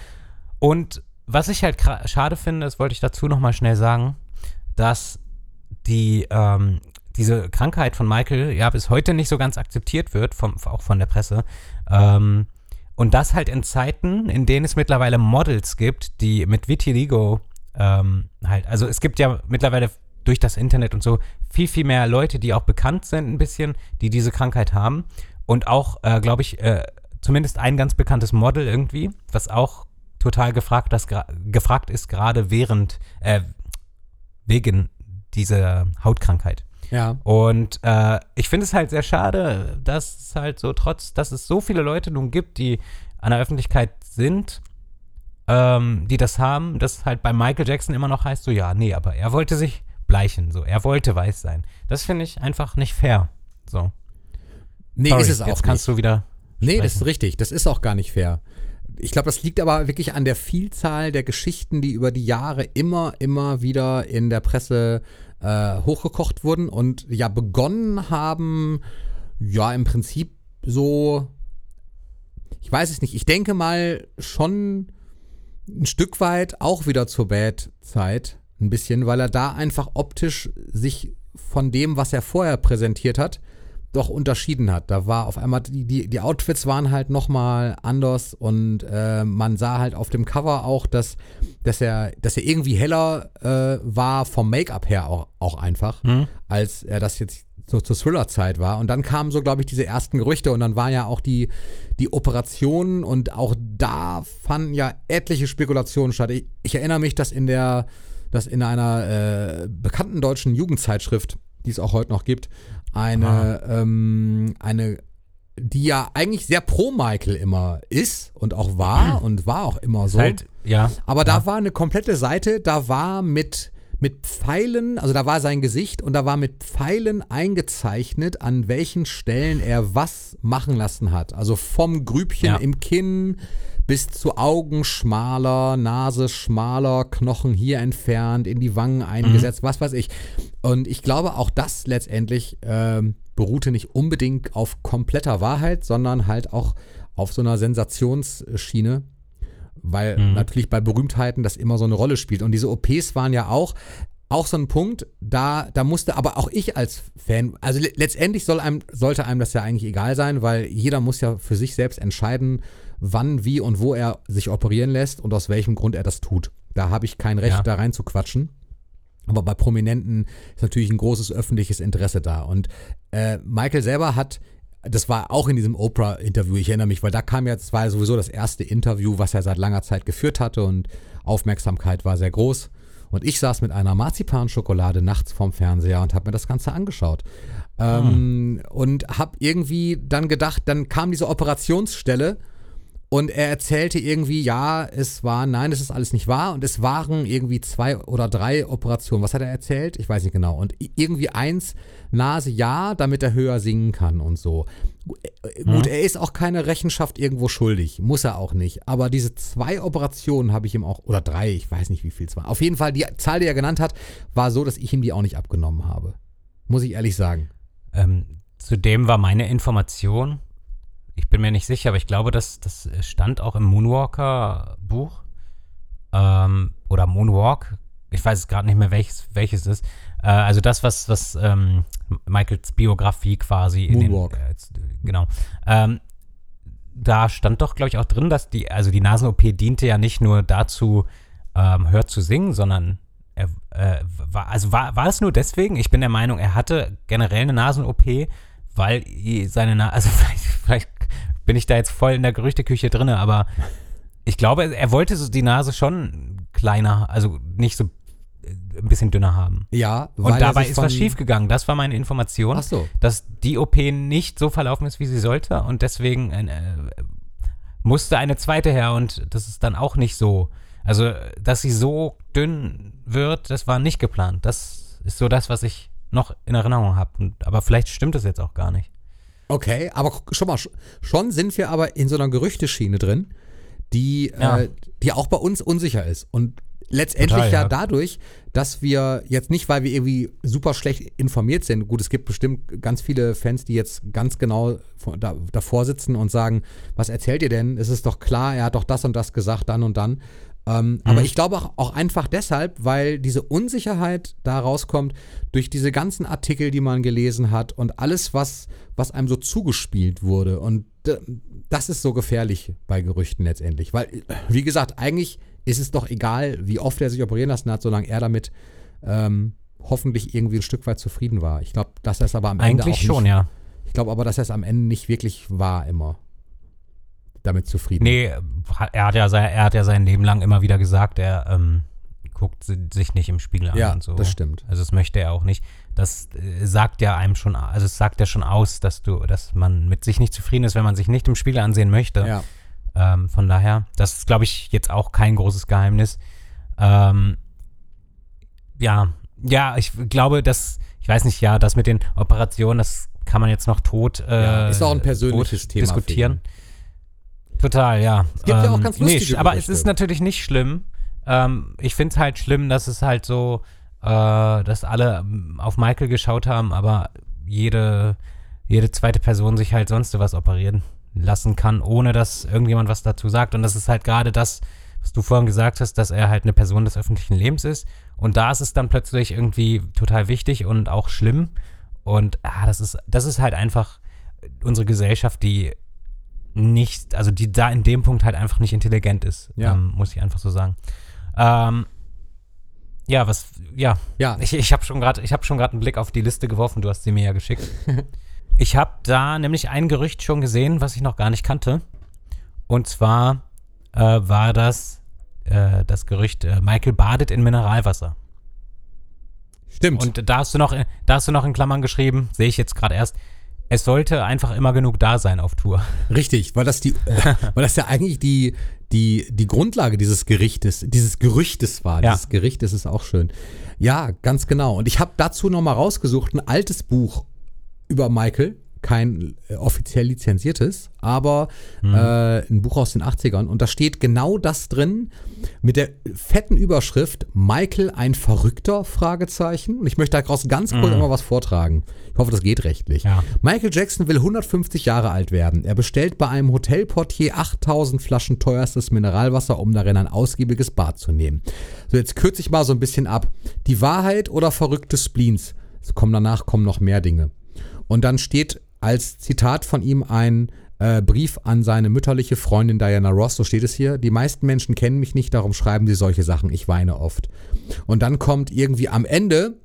und was ich halt schade finde, das wollte ich dazu nochmal schnell sagen, dass die, ähm, diese Krankheit von Michael ja bis heute nicht so ganz akzeptiert wird, vom, auch von der Presse. Ähm, und das halt in Zeiten, in denen es mittlerweile Models gibt, die mit Vitiligo ähm, halt, also es gibt ja mittlerweile durch das Internet und so viel, viel mehr Leute, die auch bekannt sind ein bisschen, die diese Krankheit haben. Und auch, äh, glaube ich, äh, zumindest ein ganz bekanntes Model irgendwie, was auch total gefragt, das, gefragt ist, gerade während, äh, wegen dieser Hautkrankheit. Ja. Und äh, ich finde es halt sehr schade, dass es halt so, trotz, dass es so viele Leute nun gibt, die an der Öffentlichkeit sind, ähm, die das haben, dass halt bei Michael Jackson immer noch heißt, so ja, nee, aber er wollte sich bleichen, so, er wollte weiß sein. Das finde ich einfach nicht fair. So. Nee, Sorry, ist es auch Jetzt kannst nicht. du wieder. Nee, das ist richtig. Das ist auch gar nicht fair. Ich glaube, das liegt aber wirklich an der Vielzahl der Geschichten, die über die Jahre immer, immer wieder in der Presse äh, hochgekocht wurden und ja begonnen haben, ja, im Prinzip so, ich weiß es nicht, ich denke mal schon ein Stück weit auch wieder zur Bad-Zeit, ein bisschen, weil er da einfach optisch sich von dem, was er vorher präsentiert hat, doch unterschieden hat. Da war auf einmal, die, die, die Outfits waren halt nochmal anders und äh, man sah halt auf dem Cover auch, dass, dass, er, dass er irgendwie heller äh, war vom Make-up her auch, auch einfach, als er das jetzt so zur Thriller-Zeit war. Und dann kamen so, glaube ich, diese ersten Gerüchte und dann war ja auch die, die Operationen und auch da fanden ja etliche Spekulationen statt. Ich, ich erinnere mich, dass in der, dass in einer äh, bekannten deutschen Jugendzeitschrift, die es auch heute noch gibt, eine, ähm, eine, die ja eigentlich sehr pro Michael immer ist und auch war und war auch immer so. Halt, ja. Aber da ja. war eine komplette Seite, da war mit, mit Pfeilen, also da war sein Gesicht und da war mit Pfeilen eingezeichnet, an welchen Stellen er was machen lassen hat. Also vom Grübchen Ja. im Kinn bis zu Augen schmaler, Nase schmaler, Knochen hier entfernt, in die Wangen eingesetzt, was weiß ich. Und ich glaube, auch das letztendlich ähm, beruhte nicht unbedingt auf kompletter Wahrheit, sondern halt auch auf so einer Sensationsschiene weil natürlich bei Berühmtheiten das immer so eine Rolle spielt. Und diese OPs waren ja auch, auch so ein Punkt, da, da musste aber auch ich als Fan, also le letztendlich soll einem, sollte einem das ja eigentlich egal sein, weil jeder muss ja für sich selbst entscheiden, wann, wie und wo er sich operieren lässt und aus welchem Grund er das tut. Da habe ich kein Recht, Ja. da rein zu quatschen. Aber bei Prominenten ist natürlich ein großes öffentliches Interesse da. Und äh, Michael selber hat, das war auch in diesem Oprah-Interview, ich erinnere mich, weil da kam ja, das war ja sowieso das erste Interview, was er seit langer Zeit geführt hatte und Aufmerksamkeit war sehr groß. Und ich saß mit einer Marzipanschokolade nachts vorm Fernseher und habe mir das Ganze angeschaut. Ähm, und habe irgendwie dann gedacht, dann kam diese Operationsstelle und er erzählte irgendwie, ja, es war, nein, das ist alles nicht wahr. Und es waren irgendwie zwei oder drei Operationen. Was hat er erzählt? Ich weiß nicht genau. Und irgendwie eins, Nase ja, damit er höher singen kann und so. Äh, Gut, er ist auch keine Rechenschaft irgendwo schuldig. Muss er auch nicht. Aber diese zwei Operationen habe ich ihm auch, oder drei, ich weiß nicht, wie viel es war. Auf jeden Fall, die Zahl, die er genannt hat, war so, dass ich ihm die auch nicht abgenommen habe. Muss ich ehrlich sagen. Ähm, zudem war meine Information, ich bin mir nicht sicher, aber ich glaube, das, das stand auch im Moonwalker-Buch. Ähm, oder Moonwalk. Ich weiß es gerade nicht mehr, welches, welches ist. Äh, also das, was, was ähm, Michaels Biografie quasi in den, Moonwalk. äh, jetzt, äh, genau. Ähm, da stand doch, glaube ich, auch drin, dass die, also die Nasen-OP diente ja nicht nur dazu, ähm, hört zu singen, sondern er, äh, war, also war, war es nur deswegen? Ich bin der Meinung, er hatte generell eine Nasen-OP, weil seine Nase, also vielleicht, vielleicht bin ich da jetzt voll in der Gerüchteküche drin, aber ich glaube, er wollte so die Nase schon kleiner, also nicht so äh, ein bisschen dünner haben. Ja, Und weil er dabei ist was schiefgegangen. Das war meine Information so. dass die OP nicht so verlaufen ist, wie sie sollte und deswegen äh, musste eine zweite her und das ist dann auch nicht so. Also, dass sie so dünn wird, das war nicht geplant. Das ist so das, was ich noch in Erinnerung habe. Aber vielleicht stimmt es jetzt auch gar nicht. Okay, aber schon mal, sch- schon sind wir aber in so einer Gerüchteschiene drin, die, Ja. äh, die auch bei uns unsicher ist. Und letztendlich Total, ja, ja. dadurch, dass wir jetzt nicht, weil wir irgendwie super schlecht informiert sind, gut, es gibt bestimmt ganz viele Fans, die jetzt ganz genau vor- da, davor sitzen und sagen, was erzählt ihr denn? Es ist doch klar, er hat doch das und das gesagt, dann und dann. Ähm, mhm. Aber ich glaube auch, auch, einfach deshalb, weil diese Unsicherheit da rauskommt durch diese ganzen Artikel, die man gelesen hat und alles, was, was einem so zugespielt wurde. Und das ist so gefährlich bei Gerüchten letztendlich. Weil, wie gesagt, eigentlich ist es doch egal, wie oft er sich operieren lassen hat, solange er damit ähm, hoffentlich irgendwie ein Stück weit zufrieden war. Ich glaube, dass er es aber am Ende. Eigentlich schon, nicht, ja. Ich glaube aber, dass er es am Ende nicht wirklich war immer damit zufrieden. Nee, er hat ja sein, er hat ja sein Leben lang immer wieder gesagt, er ähm, guckt sich nicht im Spiegel an ja, und so. das stimmt. Also das möchte er auch nicht. Das äh, sagt ja einem schon, also es sagt ja schon aus, dass du, dass man mit sich nicht zufrieden ist, wenn man sich nicht im Spiegel ansehen möchte. Ja. Ähm, von daher, das ist, glaube ich, jetzt auch kein großes Geheimnis. Ähm, ja, ja, ich glaube, dass, ich weiß nicht, ja, das mit den Operationen, das kann man jetzt noch tot äh, ja, ist auch ein persönliches Thema diskutieren. Total, ja. Es gibt ähm, ja auch ähm, ganz lustige nee, Aber es ist natürlich nicht schlimm. Ähm, ich finde es halt schlimm, dass es halt so, äh, dass alle ähm, auf Michael geschaut haben, aber jede, jede zweite Person sich halt sonst was operieren lassen kann, ohne dass irgendjemand was dazu sagt. Und das ist halt gerade das, was du vorhin gesagt hast, dass er halt eine Person des öffentlichen Lebens ist. Und da ist es dann plötzlich irgendwie total wichtig und auch schlimm. Und ah, das ist, das ist halt einfach unsere Gesellschaft, die nicht, also die da in dem Punkt halt einfach nicht intelligent ist, ja. ähm, muss ich einfach so sagen. Ähm, ja, was, ja, ja. ich, ich habe schon gerade, ich habe schon gerade einen Blick auf die Liste geworfen. Du hast sie mir ja geschickt. ich habe da nämlich ein Gerücht schon gesehen, was ich noch gar nicht kannte. Und zwar äh, war das äh, das Gerücht, äh, Michael badet in Mineralwasser. Stimmt. Und da hast du noch, da hast du noch in Klammern geschrieben, sehe ich jetzt gerade erst, es sollte einfach immer genug da sein auf Tour. Richtig, weil das die, äh, weil das ja eigentlich die, die, die Grundlage dieses Gerichtes, dieses Gerüchtes war. Ja. Dieses Gericht ist auch schön. Ja, ganz genau. Und ich habe dazu nochmal rausgesucht, ein altes Buch über Michael kein äh, offiziell lizenziertes, aber mhm. äh, ein Buch aus den 80ern. Und da steht genau das drin mit der fetten Überschrift Michael ein Verrückter? Fragezeichen. Und ich möchte daraus ganz kurz mhm. mal was vortragen. Ich hoffe, das geht rechtlich. Ja. Michael Jackson will 150 Jahre alt werden. Er bestellt bei einem Hotelportier 8000 Flaschen teuerstes Mineralwasser, um darin ein ausgiebiges Bad zu nehmen. So, jetzt kürze ich mal so ein bisschen ab. Die Wahrheit oder verrückte Spleens? Es kommen danach kommen noch mehr Dinge. Und dann steht als Zitat von ihm ein äh, Brief an seine mütterliche Freundin Diana Ross, so steht es hier. Die meisten Menschen kennen mich nicht, darum schreiben sie solche Sachen. Ich weine oft. Und dann kommt irgendwie am Ende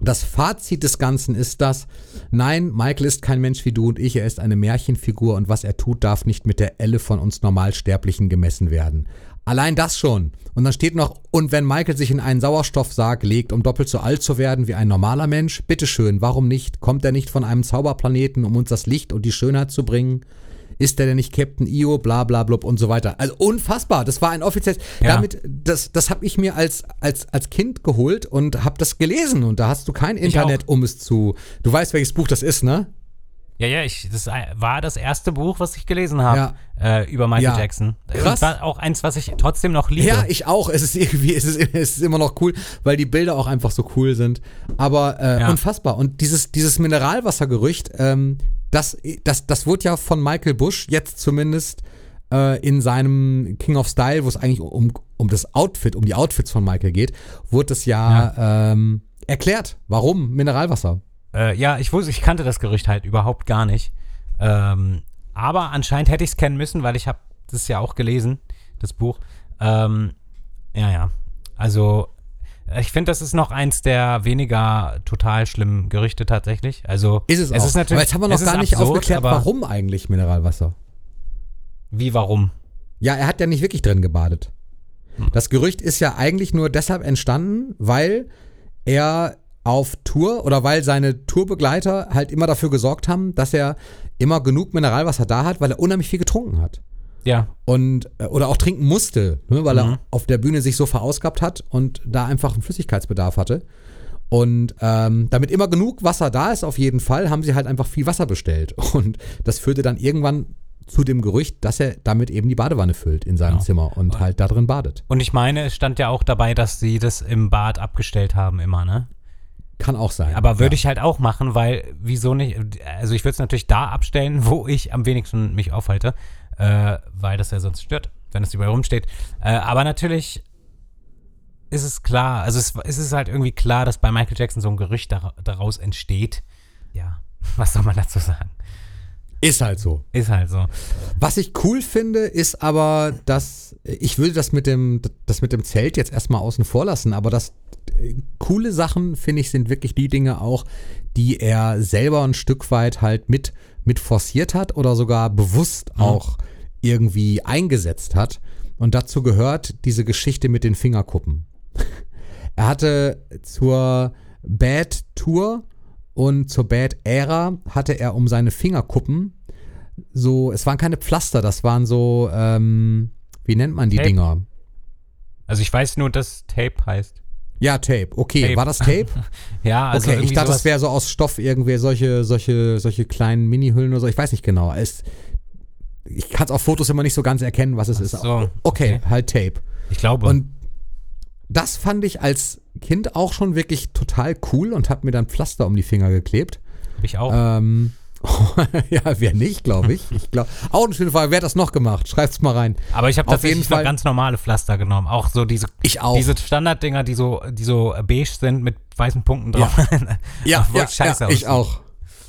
das Fazit des Ganzen ist das, nein, Michael ist kein Mensch wie du und ich, er ist eine Märchenfigur und was er tut, darf nicht mit der Elle von uns Normalsterblichen gemessen werden. Allein das schon. Und dann steht noch, und wenn Michael sich in einen Sauerstoffsarg legt, um doppelt so alt zu werden wie ein normaler Mensch, bitteschön, warum nicht? Kommt er nicht von einem Zauberplaneten, um uns das Licht und die Schönheit zu bringen? Ist der denn nicht Captain Io, bla bla blub und so weiter. Also unfassbar, das war ein offizielles, ja. damit, das, das habe ich mir als, als, als Kind geholt und habe das gelesen und da hast du kein Internet, um es zu, du weißt, welches Buch das ist, ne? Ja, ja, ich, das war das erste Buch, was ich gelesen habe ja. äh, über Michael ja. Jackson. Krass. Und war auch eins, was ich trotzdem noch liebe. Ja, ich auch. Es ist irgendwie, es ist, es ist immer noch cool, weil die Bilder auch einfach so cool sind. Aber äh, ja. unfassbar. Und dieses, dieses Mineralwassergerücht, ähm, das, das, das wurde ja von Michael Bush jetzt zumindest äh, in seinem King of Style, wo es eigentlich um, um das Outfit, um die Outfits von Michael geht, wurde es ja, Ähm, erklärt. Warum Mineralwasser? Äh, ja, ich wusste, ich kannte das Gerücht halt überhaupt gar nicht. Ähm, aber anscheinend hätte ich es kennen müssen, weil ich habe das ja auch gelesen, das Buch. Ähm, ja, ja. Also ich finde, das ist noch eins der weniger total schlimmen Gerüchte tatsächlich. Also ist es, es auch. Ist natürlich, aber jetzt haben wir noch gar nicht absurd, aufgeklärt, warum eigentlich Mineralwasser. Wie warum? Ja, er hat ja nicht wirklich drin gebadet. Hm. Das Gerücht ist ja eigentlich nur deshalb entstanden, weil er auf Tour oder weil seine Tourbegleiter halt immer dafür gesorgt haben, dass er immer genug Mineralwasser da hat, weil er unheimlich viel getrunken hat. Ja. Und, äh, oder auch trinken musste, ne, weil mhm. er auf der Bühne sich so verausgabt hat und da einfach einen Flüssigkeitsbedarf hatte. Und ähm, damit immer genug Wasser da ist, auf jeden Fall, haben sie halt einfach viel Wasser bestellt. Und das führte dann irgendwann zu dem Gerücht, dass er damit eben die Badewanne füllt in seinem genau. Zimmer und halt da drin badet. Und ich meine, es stand ja auch dabei, dass sie das im Bad abgestellt haben immer, ne? Kann auch sein. Aber würde ja. ich halt auch machen, weil wieso nicht? Also ich würde es natürlich da abstellen, wo ich am wenigsten mich aufhalte, äh, weil das ja sonst stört. wenn es überall rumsteht. Äh, aber natürlich ist es klar, also es, es ist halt irgendwie klar, dass bei Michael Jackson so ein Gerücht dar daraus entsteht. Ja, was soll man dazu sagen? Ist halt so. Ist halt so. Was ich cool finde, ist aber, dass ich würde das mit dem, das mit dem Zelt jetzt erstmal außen vor lassen, aber das äh, coole Sachen, finde ich, sind wirklich die Dinge auch, die er selber ein Stück weit halt mit, mit forciert hat oder sogar bewusst Mhm. auch irgendwie eingesetzt hat. Und dazu gehört diese Geschichte mit den Fingerkuppen. Er hatte zur Bad Tour und zur Bad Ära hatte er um seine Fingerkuppen so, es waren keine Pflaster, das waren so, ähm, wie nennt man die Tape. Dinger? Also ich weiß nur, dass Tape heißt. Ja, Tape. Okay, Tape. war das Tape? Ja, also okay, ich dachte, es wäre so aus Stoff irgendwie solche, solche, solche kleinen Mini-Hüllen oder so. Ich weiß nicht genau. Es, ich kann es auf Fotos immer nicht so ganz erkennen, was es ist. so, okay, okay. halt Tape. Ich glaube. Und das fand ich als Kind auch schon wirklich total cool und habe mir dann Pflaster um die Finger geklebt. Hab ich auch. Ähm, ja, wer nicht, glaube ich. Ich glaube. Auch eine schöne Frage. Wer hat das noch gemacht? Schreibt's mal rein. Aber ich habe tatsächlich jeden noch Fall- ganz normale Pflaster genommen. Auch so diese, Ich auch. diese Standarddinger, die so, die so beige sind mit weißen Punkten drauf. ja, ja, scheiße ja ich auch.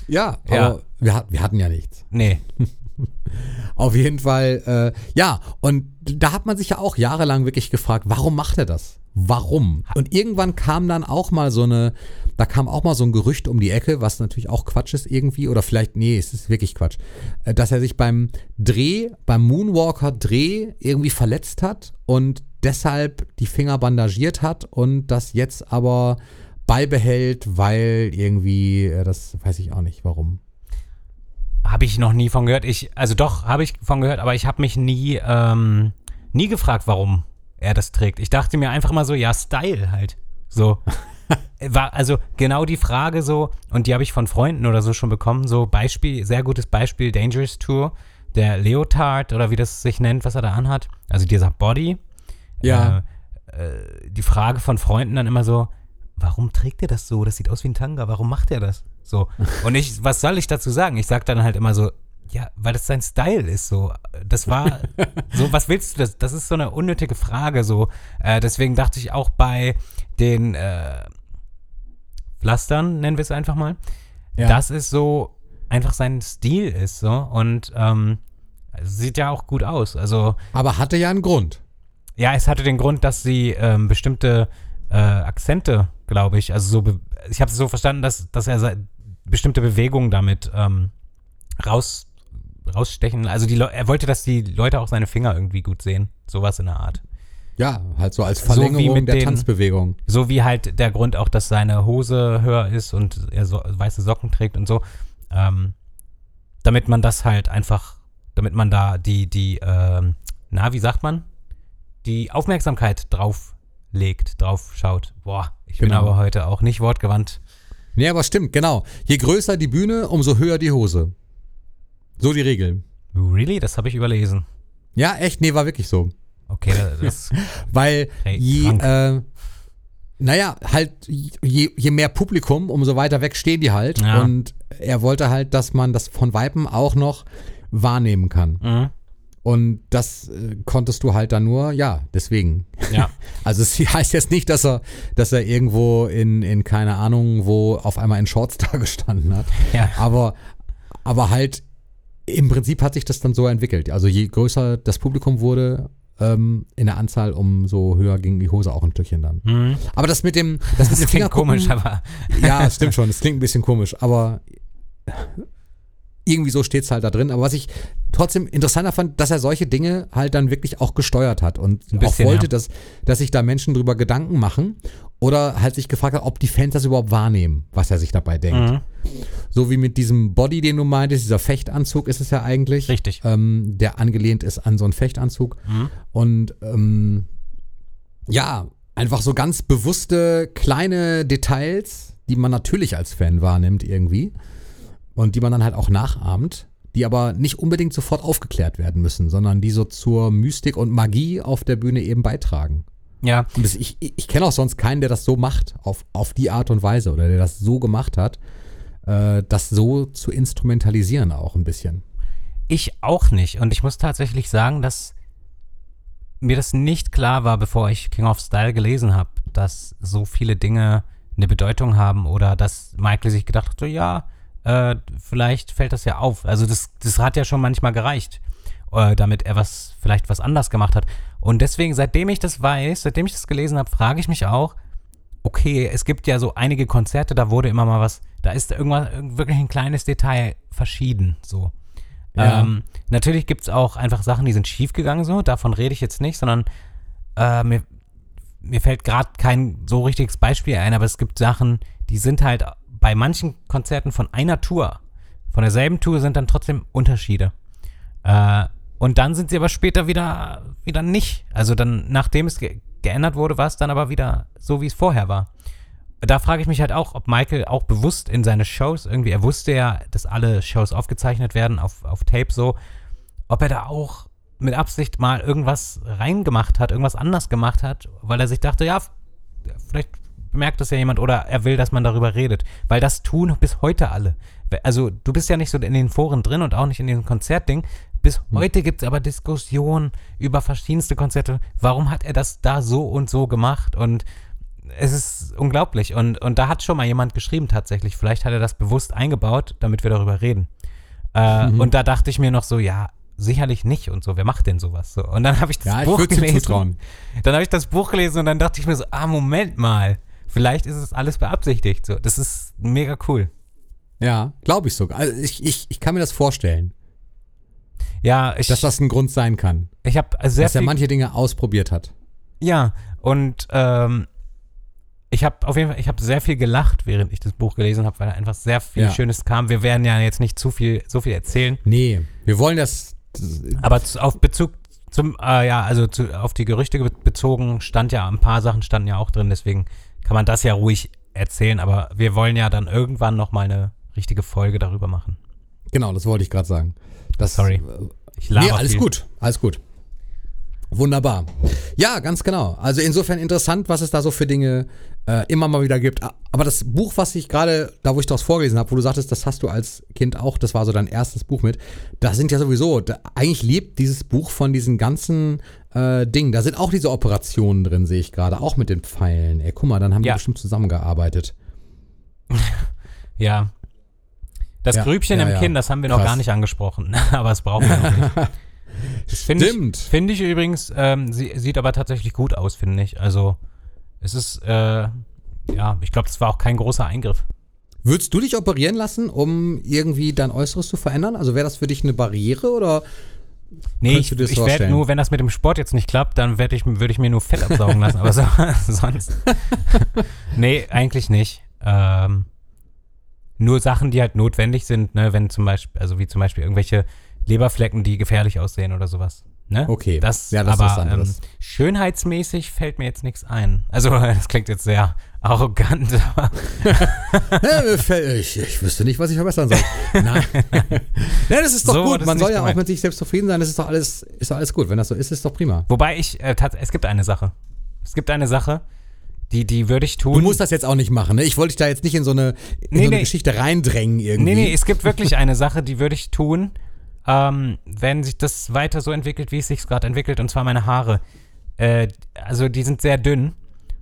Ja, Ja. aber wir, hat- wir hatten ja nichts. Nee. Auf jeden Fall, äh, ja, und da hat man sich ja auch jahrelang wirklich gefragt, warum macht er das? Warum? Und irgendwann kam dann auch mal so eine, da kam auch mal so ein Gerücht um die Ecke, was natürlich auch Quatsch ist irgendwie, oder vielleicht, nee, es ist wirklich Quatsch, äh, dass er sich beim Dreh, beim Moonwalker-Dreh irgendwie verletzt hat und deshalb die Finger bandagiert hat und das jetzt aber beibehält, weil irgendwie, das weiß ich auch nicht, warum. Habe ich noch nie von gehört. Ich, also doch, habe ich von gehört, aber ich habe mich nie, ähm, nie gefragt, warum er das trägt. Ich dachte mir einfach mal so, ja, Style halt. So. War also genau die Frage so, und die habe ich von Freunden oder so schon bekommen, so Beispiel, sehr gutes Beispiel, Dangerous Tour, der Leotard oder wie das sich nennt, was er da anhat, also dieser Body. Ja. Äh, äh, die Frage von Freunden dann immer so, warum trägt er das so? Das sieht aus wie ein Tanga, warum macht er das? So. Und ich, was soll ich dazu sagen? Ich sag dann halt immer so, ja, weil das sein Style ist, so. Das war, so, was willst du das? Das ist so eine unnötige Frage, so. Äh, deswegen dachte ich auch bei den, äh, Pflastern, nennen wir es einfach mal, Ja. dass es so einfach sein Stil ist, so. Und, ähm, es sieht ja auch gut aus. Also, Aber hatte ja einen Grund. ja, es hatte den Grund, dass sie ähm, bestimmte äh, Akzente, glaube ich, also so, ich habe es so verstanden, dass, dass er bestimmte Bewegungen damit ähm, raus, rausstechen. Also die er wollte, dass die Leute auch seine Finger irgendwie gut sehen. Sowas in der Art. Ja, halt so als So wie Verlängerung mit der den- Tanzbewegung. So wie halt der Grund auch, dass seine Hose höher ist und er so weiße Socken trägt und so. Ähm, damit man das halt einfach, damit man da die, die, ähm, na, wie sagt man? Die Aufmerksamkeit drauf legt, drauf schaut. Boah, ich bin Genau. aber heute auch nicht wortgewandt. Nee, aber stimmt, genau. Je größer die Bühne, umso höher die Hose. So die Regel. Really? Das habe ich überlesen. Ja, echt? Nee, war wirklich so. Okay, das, Weil je, äh, naja, halt, je, je mehr Publikum, umso weiter weg stehen die halt. Ja. Und er wollte halt, dass man das von Weitem auch noch wahrnehmen kann. mhm. Und das äh, konntest du halt dann nur, ja, deswegen. ja. Also es heißt jetzt nicht, dass er, dass er irgendwo in, in keine Ahnung, wo auf einmal in Shorts da gestanden hat. Ja. Aber, aber halt, im Prinzip hat sich das dann so entwickelt. Also je größer das Publikum wurde ähm, in der Anzahl, umso höher ging die Hose auch ein Stückchen dann. Mhm. Aber das mit dem, das, Das klingt komisch, aber ja, stimmt schon. Es klingt ein bisschen komisch, aber irgendwie so steht es halt da drin. Aber was ich trotzdem interessanter fand, dass er solche Dinge halt dann wirklich auch gesteuert hat und Ein bisschen, auch wollte, ja. dass, dass sich da Menschen drüber Gedanken machen oder halt sich gefragt hat, ob die Fans das überhaupt wahrnehmen, was er sich dabei denkt. Mhm. So wie mit diesem Body, den du meintest, dieser Fechtanzug ist es ja eigentlich. Richtig. Ähm, der angelehnt ist an so einen Fechtanzug. Mhm. Und ähm, ja, einfach so ganz bewusste kleine Details, die man natürlich als Fan wahrnimmt irgendwie und die man dann halt auch nachahmt, die aber nicht unbedingt sofort aufgeklärt werden müssen, sondern die so zur Mystik und Magie auf der Bühne eben beitragen. ja. Und das, ich, ich kenne auch sonst keinen, der das so macht, auf, auf die Art und Weise oder der das so gemacht hat, äh, das so zu instrumentalisieren auch ein bisschen. Ich auch nicht. Und ich muss tatsächlich sagen, dass mir das nicht klar war, bevor ich King of Style gelesen habe, dass so viele Dinge eine Bedeutung haben oder dass Michael sich gedacht hat, so ja, äh, vielleicht fällt das ja auf. Also das, das hat ja schon manchmal gereicht, äh, damit er was, vielleicht was anders gemacht hat. Und deswegen, seitdem ich das weiß, seitdem ich das gelesen habe, frage ich mich auch, okay, es gibt ja so einige Konzerte, da wurde immer mal was, da ist irgendwas, wirklich ein kleines Detail verschieden, so. Ja. Ähm, natürlich gibt es auch einfach Sachen, die sind schiefgegangen, so, davon rede ich jetzt nicht, sondern äh, mir, mir fällt gerade kein so richtiges Beispiel ein, aber es gibt Sachen, die sind halt bei manchen Konzerten von einer Tour, von derselben Tour sind dann trotzdem Unterschiede. Äh, und dann sind sie aber später wieder, wieder nicht. Also dann, nachdem es ge geändert wurde, war es dann aber wieder so, wie es vorher war. Da frage ich mich halt auch, ob Michael auch bewusst in seine Shows irgendwie, er wusste ja, dass alle Shows aufgezeichnet werden auf, auf Tape so, ob er da auch mit Absicht mal irgendwas reingemacht hat, irgendwas anders gemacht hat, weil er sich dachte, ja, vielleicht bemerkt das ja jemand oder er will, dass man darüber redet. Weil das tun bis heute alle. Also du bist ja nicht so in den Foren drin und auch nicht in diesem Konzertding. Bis heute gibt es aber Diskussionen über verschiedenste Konzerte. Warum hat er das da so und so gemacht? Und es ist unglaublich. Und, und da hat schon mal jemand geschrieben tatsächlich. Vielleicht hat er das bewusst eingebaut, damit wir darüber reden. Äh, Mhm. Und da dachte ich mir noch so, ja, sicherlich nicht und so. Wer macht denn sowas? So. Und dann habe ich das Ja, ich Buch ihm gelesen. Dann habe ich das Buch gelesen und dann dachte ich mir so, ah, Moment mal. Vielleicht ist es alles beabsichtigt. So, das ist mega cool. Ja, glaube ich sogar. Also ich, ich, ich kann mir das vorstellen, Ja, ich, dass das ein Grund sein kann. ich habe sehr dass er manche Dinge ausprobiert hat. ja und ähm, ich habe auf jeden Fall, ich habe sehr viel gelacht, während ich das Buch gelesen habe, weil einfach sehr viel Ja. Schönes kam. Wir werden ja jetzt nicht zu viel, so viel erzählen, Nee, wir wollen das. aber zu, auf Bezug zum, äh, ja, also zu, auf die Gerüchte be- bezogen stand ja, ein paar Sachen standen ja auch drin, deswegen kann man das ja ruhig erzählen, aber wir wollen ja dann irgendwann noch mal eine richtige Folge darüber machen. genau, das wollte ich gerade sagen. Das, Sorry. Ich laber Nee, alles viel. gut, alles gut. Wunderbar. Ja, ganz genau. Also insofern interessant, was es da so für Dinge äh, immer mal wieder gibt. Aber das Buch, was ich gerade, da wo ich das vorgelesen habe, wo du sagtest, das hast du als Kind auch, das war so dein erstes Buch mit, da sind ja sowieso, da, eigentlich lebt dieses Buch von diesen ganzen äh, Dingen. Da sind auch diese Operationen drin, sehe ich gerade, auch mit den Pfeilen. Ey, guck mal, dann haben die Ja. bestimmt zusammengearbeitet. Ja. Das Ja, Grübchen ja, im. Kinn, das haben wir noch Krass. gar nicht angesprochen, aber es brauchen wir noch nicht. Das Finde ich, Stimmt. finde ich übrigens, ähm, sie, sieht aber tatsächlich gut aus, finde ich. Also, es ist, äh, ja, ich glaube, das war auch kein großer Eingriff. Würdest du dich operieren lassen, um irgendwie dein Äußeres zu verändern? Also wäre das für dich eine Barriere oder Nee, ich, ich werde nur, wenn das mit dem Sport jetzt nicht klappt, dann werde ich, würde ich mir nur Fett absaugen lassen, aber so, sonst. nee, eigentlich nicht. Ähm, nur Sachen, die halt notwendig sind, ne, wenn zum Beispiel, also wie zum Beispiel irgendwelche Leberflecken, die gefährlich aussehen oder sowas. Ne? Okay. Das, Ja, das ist aber was anderes. Ähm, schönheitsmäßig fällt mir jetzt nichts ein. Also, das klingt jetzt sehr arrogant, ich, ich wüsste nicht, was ich verbessern soll. Nein. ja, das ist doch So gut. Man soll ja auch gemeint. mit sich selbst zufrieden sein. Das ist doch alles, ist doch alles gut. Wenn das so ist, ist doch prima. wobei ich, äh, es gibt eine Sache. Es gibt eine Sache, die, die würde ich tun. Du musst das jetzt auch nicht machen. Ne? Ich wollte dich da jetzt nicht in so eine, in Nee, so eine nee. Geschichte reindrängen irgendwie. Nee, nee, es gibt wirklich eine Sache, die würde ich tun, ähm, wenn sich das weiter so entwickelt, wie es sich gerade entwickelt, und zwar meine Haare. Äh, also die sind sehr dünn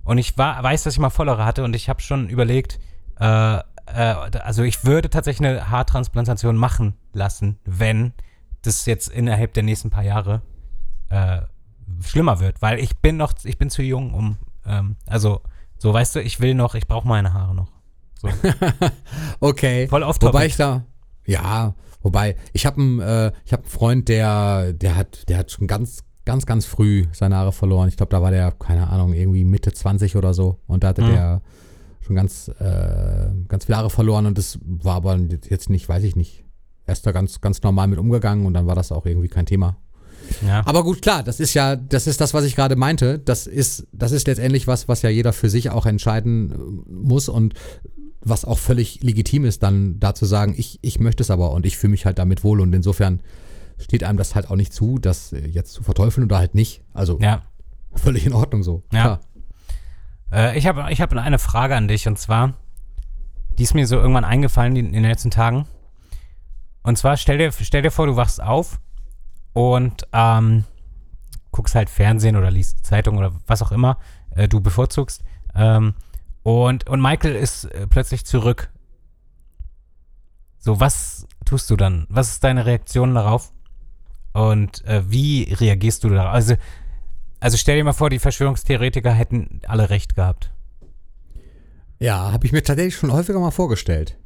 und ich war, weiß, dass ich mal vollere hatte und ich habe schon überlegt, äh, äh, also ich würde tatsächlich eine Haartransplantation machen lassen, wenn das jetzt innerhalb der nächsten paar Jahre äh, schlimmer wird, weil ich bin noch, ich bin zu jung, um, ähm, also so, weißt du, ich will noch, ich brauche meine Haare noch. So. Okay. Voll off Wobei ich da, ja, wobei, ich habe einen, äh, ich habe einen Freund, der, der hat, der hat schon ganz, ganz, ganz früh seine Haare verloren. Ich glaube, da war der, keine Ahnung, irgendwie Mitte 20 oder so. Und da hatte Mhm. der schon ganz, äh, ganz viele Haare verloren und das war aber jetzt nicht, weiß ich nicht. Er ist da ganz, ganz normal mit umgegangen und dann war das auch irgendwie kein Thema. Ja. Aber gut, klar, das ist ja, das ist das, was ich gerade meinte. Das ist, das ist letztendlich was, was ja jeder für sich auch entscheiden äh, muss und was auch völlig legitim ist, dann da zu sagen, ich, ich möchte es aber und ich fühle mich halt damit wohl und insofern steht einem das halt auch nicht zu, das äh, jetzt zu verteufeln oder halt nicht. Also ja. völlig in Ordnung so. Ja. Äh, ich habe ich hab eine Frage an dich und zwar, die ist mir so irgendwann eingefallen in, in den letzten Tagen. Und zwar stell dir, stell dir vor, du wachst auf und ähm, guckst halt Fernsehen oder liest Zeitung oder was auch immer äh, du bevorzugst. Ähm, und, und Michael ist äh, plötzlich zurück. So, was tust du dann? Was ist deine Reaktion darauf? Und äh, wie reagierst du darauf? Also, also stell dir mal vor, die Verschwörungstheoretiker hätten alle recht gehabt. Ja, habe ich mir tatsächlich schon häufiger mal vorgestellt.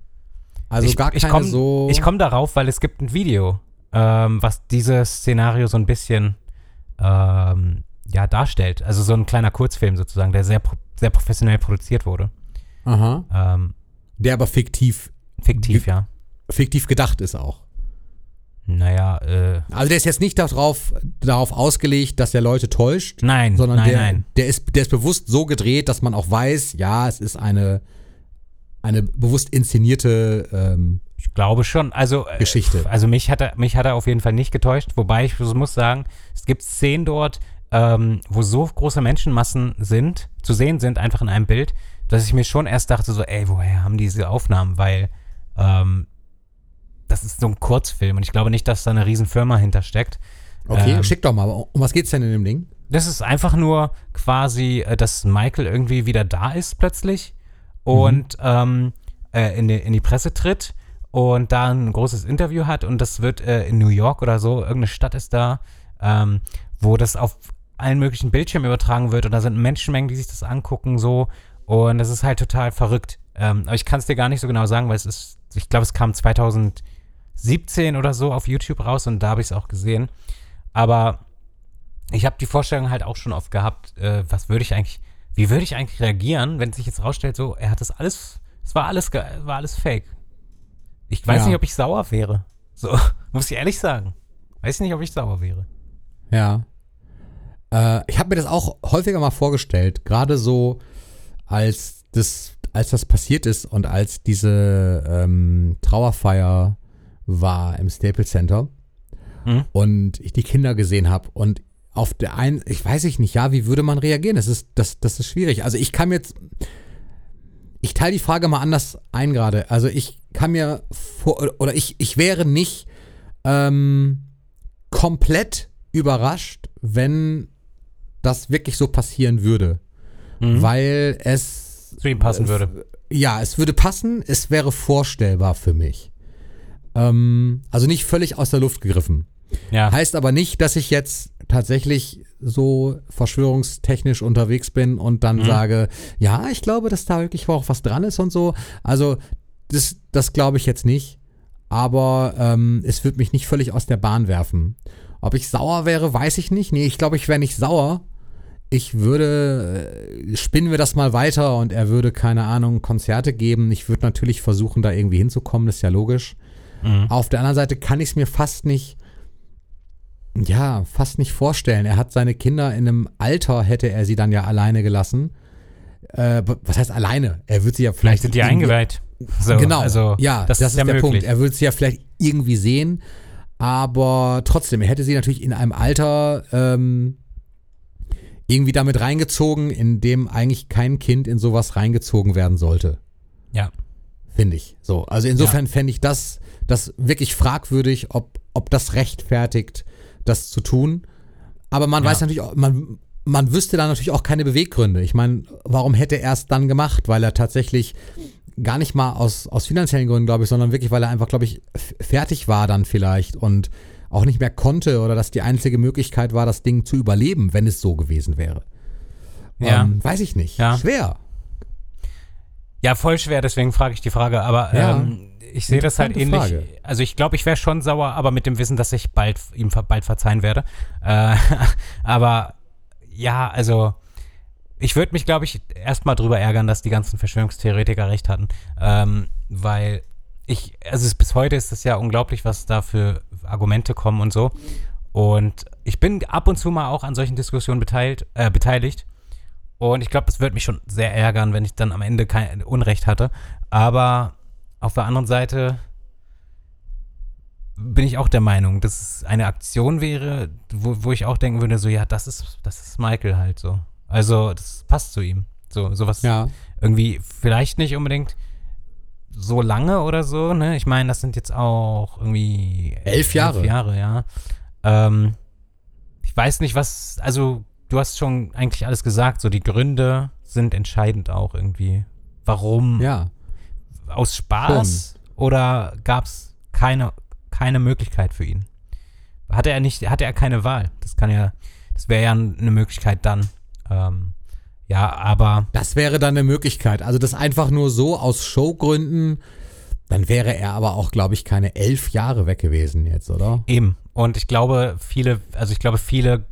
Also ich, gar keine ich komm, so. Ich komme darauf, weil es gibt ein Video, ähm, was dieses Szenario so ein bisschen ähm, ja, darstellt. Also so ein kleiner Kurzfilm sozusagen, der sehr, pro- sehr professionell produziert wurde. Aha. Ähm, Der aber fiktiv, fiktiv, ja. fiktiv gedacht ist auch. Naja, äh, Also der ist jetzt nicht darauf, darauf ausgelegt, dass er Leute täuscht, nein, sondern nein, der, nein. Der, ist, der ist bewusst so gedreht, dass man auch weiß, ja, es ist eine, eine bewusst inszenierte ähm, Ich glaube schon. Also, äh, Geschichte. Also mich hat, er, mich hat er auf jeden Fall nicht getäuscht. Wobei ich muss sagen, es gibt Szenen dort, ähm, wo so große Menschenmassen sind, zu sehen sind, einfach in einem Bild, dass ich mir schon erst dachte, so, ey, woher haben die diese Aufnahmen? Weil ähm, das ist so ein Kurzfilm und ich glaube nicht, dass da eine Riesenfirma hintersteckt. Okay, Ähm, schick doch mal. Um was geht's denn in dem Ding? Das ist einfach nur quasi, äh, dass Michael irgendwie wieder da ist plötzlich und ähm, äh, in, die, in die Presse tritt und da ein großes Interview hat und das wird äh, in New York oder so, irgendeine Stadt ist da, ähm, wo das auf allen möglichen Bildschirmen übertragen wird und da sind Menschenmengen, die sich das angucken so und das ist halt total verrückt. Ähm, aber ich kann es dir gar nicht so genau sagen, weil es ist, ich glaube, es kam 2017 oder so auf YouTube raus und da habe ich es auch gesehen. Aber ich habe die Vorstellung halt auch schon oft gehabt, äh, was würde ich eigentlich, wie würde ich eigentlich reagieren, wenn sich jetzt rausstellt, so, er hat das alles, es war alles, war alles fake. Ich weiß Ja. nicht, ob ich sauer wäre. So, muss ich ehrlich sagen. Weiß nicht, ob ich sauer wäre. Ja. Äh, ich habe mir das auch häufiger mal vorgestellt, gerade so, als das, als das passiert ist und als diese ähm, Trauerfeier war im Staples Center Hm? und ich die Kinder gesehen habe und auf der einen, ich weiß ich nicht, ja, wie würde man reagieren? Das ist, das, das ist schwierig. Also ich kann mir jetzt, ich teile die Frage mal anders ein gerade. Also ich kann mir vor, oder ich, ich wäre nicht ähm, komplett überrascht, wenn das wirklich so passieren würde. Mhm. Weil es Zu ihm passen würde. ja, es würde passen, es wäre vorstellbar für mich. Ähm, also nicht völlig aus der Luft gegriffen. Ja. Heißt aber nicht, dass ich jetzt tatsächlich so verschwörungstechnisch unterwegs bin und dann sage, ja, ich glaube, dass da wirklich auch was dran ist und so. Also das, das glaube ich jetzt nicht. Aber ähm, es wird mich nicht völlig aus der Bahn werfen. Ob ich sauer wäre, weiß ich nicht. Nee, ich glaube, ich wäre nicht sauer. Ich würde, äh, spinnen wir das mal weiter und er würde, keine Ahnung, Konzerte geben. Ich würde natürlich versuchen, da irgendwie hinzukommen, das ist ja logisch. Mhm. Auf der anderen Seite kann ich es mir fast nicht, ja, fast nicht vorstellen. Er hat seine Kinder in einem Alter, hätte er sie dann ja alleine gelassen. Äh, was heißt alleine? Er wird sie ja Vielleicht vielleicht. sind die eingeweiht. So, genau, Also, ja, das, ist, ja der möglich. Punkt. Er würde sie ja vielleicht irgendwie sehen, aber trotzdem, er hätte sie natürlich in einem Alter ähm, irgendwie damit reingezogen, in dem eigentlich kein Kind in sowas reingezogen werden sollte, Ja. finde ich. So, also insofern fände ich das, das wirklich fragwürdig, ob, ob das rechtfertigt, das zu tun. Aber man Ja. weiß natürlich auch, man, man wüsste da natürlich auch keine Beweggründe. Ich meine, warum hätte er es dann gemacht? Weil er tatsächlich gar nicht mal aus, aus finanziellen Gründen, glaube ich, sondern wirklich, weil er einfach, glaube ich, fertig war dann vielleicht und auch nicht mehr konnte oder dass die einzige Möglichkeit war, das Ding zu überleben, wenn es so gewesen wäre. Ja. Ähm, weiß ich nicht. Ja. Schwer. Ja, voll schwer, deswegen frage ich die Frage. Aber Ja, ähm, ich sehe das halt ähnlich. Frage. Also ich glaube, ich wäre schon sauer, aber mit dem Wissen, dass ich bald ihm bald verzeihen werde. Äh, aber ja, also ich würde mich, glaube ich, erstmal drüber ärgern, dass die ganzen Verschwörungstheoretiker recht hatten. Ähm, weil ich, also bis heute ist es ja unglaublich, was da für Argumente kommen und so. Und ich bin ab und zu mal auch an solchen Diskussionen beteiligt, äh, beteiligt. Und ich glaube, es würde mich schon sehr ärgern, wenn ich dann am Ende kein Unrecht hatte. Aber auf der anderen Seite bin ich auch der Meinung, dass es eine Aktion wäre, wo, wo ich auch denken würde, so, ja, das ist, das ist Michael halt so. Also, das passt zu ihm. So, sowas Ja. irgendwie, vielleicht nicht unbedingt so lange oder so, ne? Ich meine, das sind jetzt auch irgendwie Elf Jahre. Elf Jahre, ja. Ähm, ich weiß nicht, was, also du hast schon eigentlich alles gesagt, so die Gründe sind entscheidend auch irgendwie. Warum? Ja. Aus Spaß oder gab es keine, keine Möglichkeit für ihn? Hatte er nicht, hatte er keine Wahl? Das kann ja, das wäre ja eine Möglichkeit dann. Ähm, ja, aber Das wäre dann eine Möglichkeit. Also das einfach nur so aus Showgründen, dann wäre er aber auch, glaube ich, keine elf Jahre weg gewesen jetzt, oder? Eben. Und ich glaube, viele, also ich glaube, viele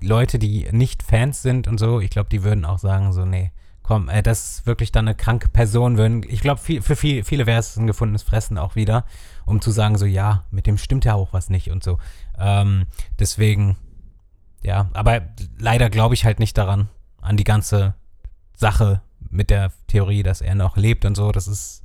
Leute, die nicht Fans sind und so, ich glaube, die würden auch sagen, so, nee, komm, äh, das ist wirklich dann eine kranke Person. Würden, ich glaube, viel, für viel, viele wäre es ein gefundenes Fressen auch wieder, um zu sagen, so, ja, mit dem stimmt ja auch was nicht und so. Ähm, deswegen, ja, aber leider glaube ich halt nicht daran, an die ganze Sache mit der Theorie, dass er noch lebt und so. Das ist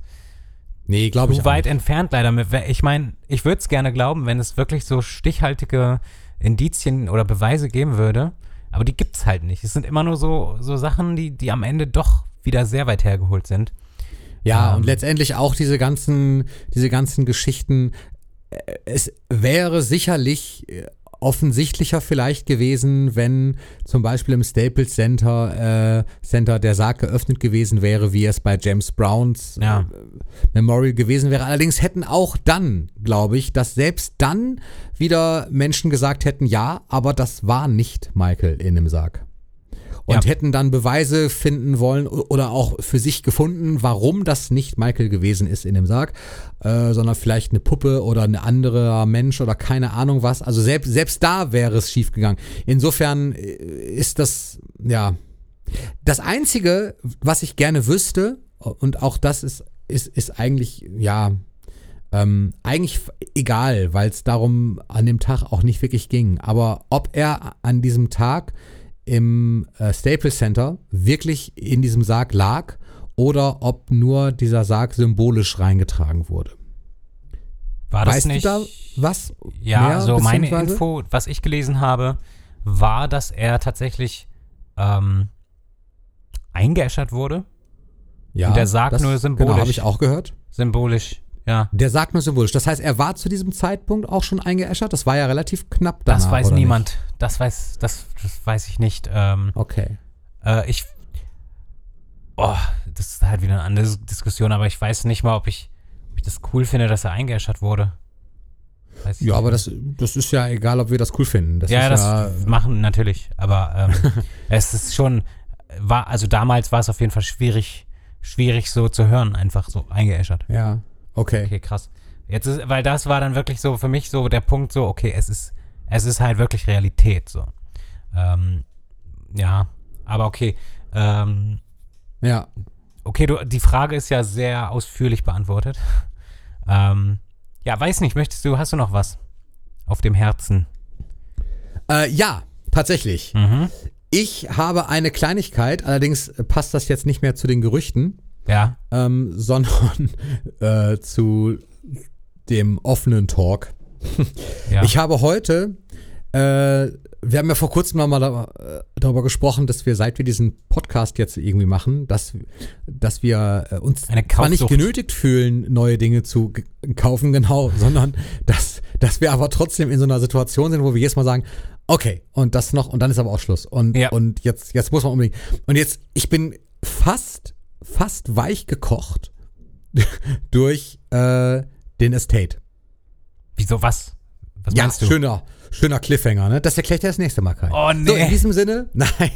Nee, glaube ich zu weit entfernt leider. Ich meine, ich würde es gerne glauben, wenn es wirklich so stichhaltige Indizien oder Beweise geben würde. Aber die gibt's halt nicht. Es sind immer nur so, so Sachen, die, die am Ende doch wieder sehr weit hergeholt sind. Ja, Ähm. und letztendlich auch diese ganzen, diese ganzen Geschichten. äh, Es wäre sicherlich äh, offensichtlicher vielleicht gewesen, wenn zum Beispiel im Staples Center, äh, Center der Sarg geöffnet gewesen wäre, wie es bei James Browns Ja. äh, Memorial gewesen wäre. Allerdings hätten auch dann, glaube ich, dass selbst dann wieder Menschen gesagt hätten, ja, aber das war nicht Michael in dem Sarg. Und Ja. hätten dann Beweise finden wollen oder auch für sich gefunden, warum das nicht Michael gewesen ist in dem Sarg, äh, sondern vielleicht eine Puppe oder ein anderer Mensch oder keine Ahnung was. Also selbst, selbst da wäre es schiefgegangen. Insofern äh, ist das, ja, das Einzige, was ich gerne wüsste, und auch das ist, ist, ist eigentlich, ja, ähm, eigentlich egal, weil es darum an dem Tag auch nicht wirklich ging. Aber ob er an diesem Tag im äh, Staples Center wirklich in diesem Sarg lag oder ob nur dieser Sarg symbolisch reingetragen wurde. War das weißt nicht? du da was? Ja, mehr, so meine? Info, was ich gelesen habe, war, dass er tatsächlich ähm, eingeäschert wurde. Ja, Und der Sarg nur symbolisch. Genau, habe ich auch gehört. Symbolisch, ja. Der sagt nur symbolisch. Das heißt, er war zu diesem Zeitpunkt auch schon eingeäschert. Das war ja relativ knapp danach. Das weiß niemand. Das weiß, das, das weiß ich nicht. Ähm, Nicht? Okay. Äh, ich. Oh, das ist halt wieder eine andere Diskussion, aber ich weiß nicht mal, ob ich, ob ich das cool finde, dass er eingeäschert wurde. Weiß Ja, nicht. aber das, das ist ja egal, ob wir das cool finden. Das ja, das ja, machen natürlich, aber ähm, es ist schon, war, also damals war es auf jeden Fall schwierig, schwierig so zu hören, einfach so eingeäschert. ja, okay. Okay, krass. Jetzt ist, weil das war dann wirklich so für mich so der Punkt, so, okay, es ist, es ist halt wirklich Realität, so. Ähm, ja, aber okay. Ähm, Ja. Okay, du, die Frage ist ja sehr ausführlich beantwortet. Ähm, ja, weiß nicht, möchtest du, hast du noch was auf dem Herzen? Äh, ja, tatsächlich. Mhm. Ich habe eine Kleinigkeit, allerdings passt das jetzt nicht mehr zu den Gerüchten, Ja, ähm, sondern äh, zu dem offenen Talk. ja. Ich habe heute, äh, wir haben ja vor kurzem nochmal da, äh, darüber gesprochen, dass wir, seit wir diesen Podcast jetzt irgendwie machen, dass, dass wir äh, uns Eine zwar nicht genötigt fühlen, neue Dinge zu kaufen, genau, sondern dass, dass wir aber trotzdem in so einer Situation sind, wo wir jedes Mal sagen, okay, und das noch, und dann ist aber auch Schluss. Und, Ja. und jetzt, jetzt muss man unbedingt. Und jetzt, ich bin fast, fast weich gekocht durch äh, den Estate. Wieso, was? Was Ja, meinst du? schöner, schöner Cliffhanger, ne? Das erklärt ja das nächste Mal, Kai. Oh, nee. So, in diesem Sinne, nein.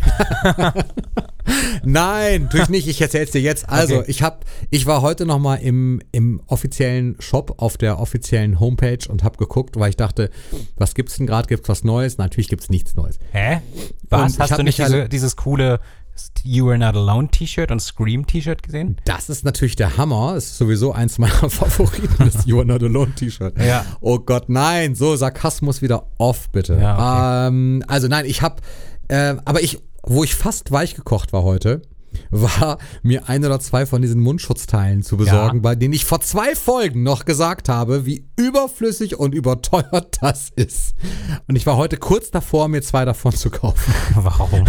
nein, natürlich nicht. Ich erzähl's dir jetzt. Also, Okay. ich hab, ich war heute noch mal im, im offiziellen Shop, auf der offiziellen Homepage und habe geguckt, weil ich dachte, was gibt's denn gerade? Gibt's was Neues? Natürlich gibt's nichts Neues. Hä? Was? Hast hab du nicht diese, halt- dieses coole You Are Not Alone T-Shirt und Scream T-Shirt gesehen? Das ist natürlich der Hammer. Es ist sowieso eins meiner Favoriten, das You Are Not Alone T-Shirt. Ja. Oh Gott, nein. So, Sarkasmus wieder off, bitte. Ja, ähm, also nein, ich hab, äh, aber ich, wo ich fast weich gekocht war heute, war mir ein oder zwei von diesen Mundschutzteilen zu besorgen, Ja. bei denen ich vor zwei Folgen noch gesagt habe, wie überflüssig und überteuert das ist. Und ich war heute kurz davor, mir zwei davon zu kaufen. Warum?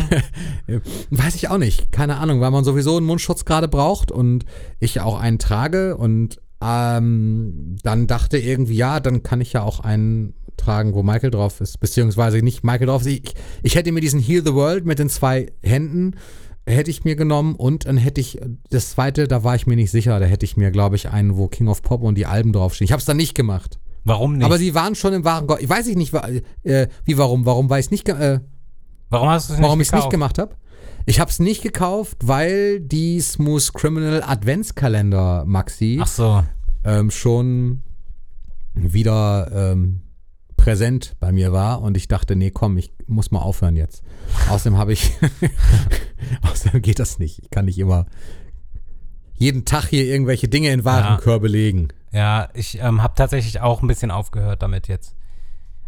Weiß ich auch nicht. Keine Ahnung, weil man sowieso einen Mundschutz gerade braucht und ich auch einen trage und ähm, dann dachte irgendwie, ja, dann kann ich ja auch einen tragen, wo Michael drauf ist. Beziehungsweise nicht Michael drauf ist. Ich, ich hätte mir diesen Heal the World mit den zwei Händen hätte ich mir genommen und dann hätte ich das zweite, da war ich mir nicht sicher, da hätte ich mir, glaube ich, einen, wo King of Pop und die Alben draufstehen. Ich habe es dann nicht gemacht. Warum nicht? Aber sie waren schon im wahren Gold. Ich weiß ich nicht, äh, wie warum, warum, weil ich nicht, äh, warum hast du es nicht warum ich es nicht gemacht habe. Ich habe es nicht gekauft, weil die Smooth Criminal Adventskalender Maxi so. ähm, schon wieder ähm, präsent bei mir war und ich dachte, nee, komm, ich muss mal aufhören jetzt. Außerdem habe ich, außerdem geht das nicht. Ich kann nicht immer jeden Tag hier irgendwelche Dinge in Warenkörbe legen. Ja, ich ähm, habe tatsächlich auch ein bisschen aufgehört damit jetzt.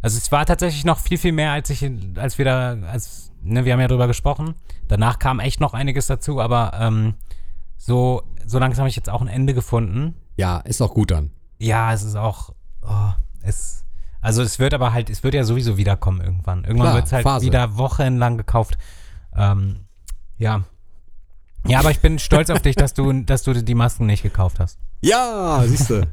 Also es war tatsächlich noch viel, viel mehr, als ich, als wir da, als, ne, wir haben ja drüber gesprochen. Danach kam echt noch einiges dazu, aber ähm, so, so langsam habe ich jetzt auch ein Ende gefunden. Ja, ist auch gut dann. Ja, es ist auch, oh, es, also es wird aber halt, es wird ja sowieso wiederkommen irgendwann. Irgendwann wird es halt Phase. wieder wochenlang gekauft. Ähm, ja. Ja, aber ich bin stolz auf dich, dass du, dass du die Masken nicht gekauft hast. Ja, siehst du.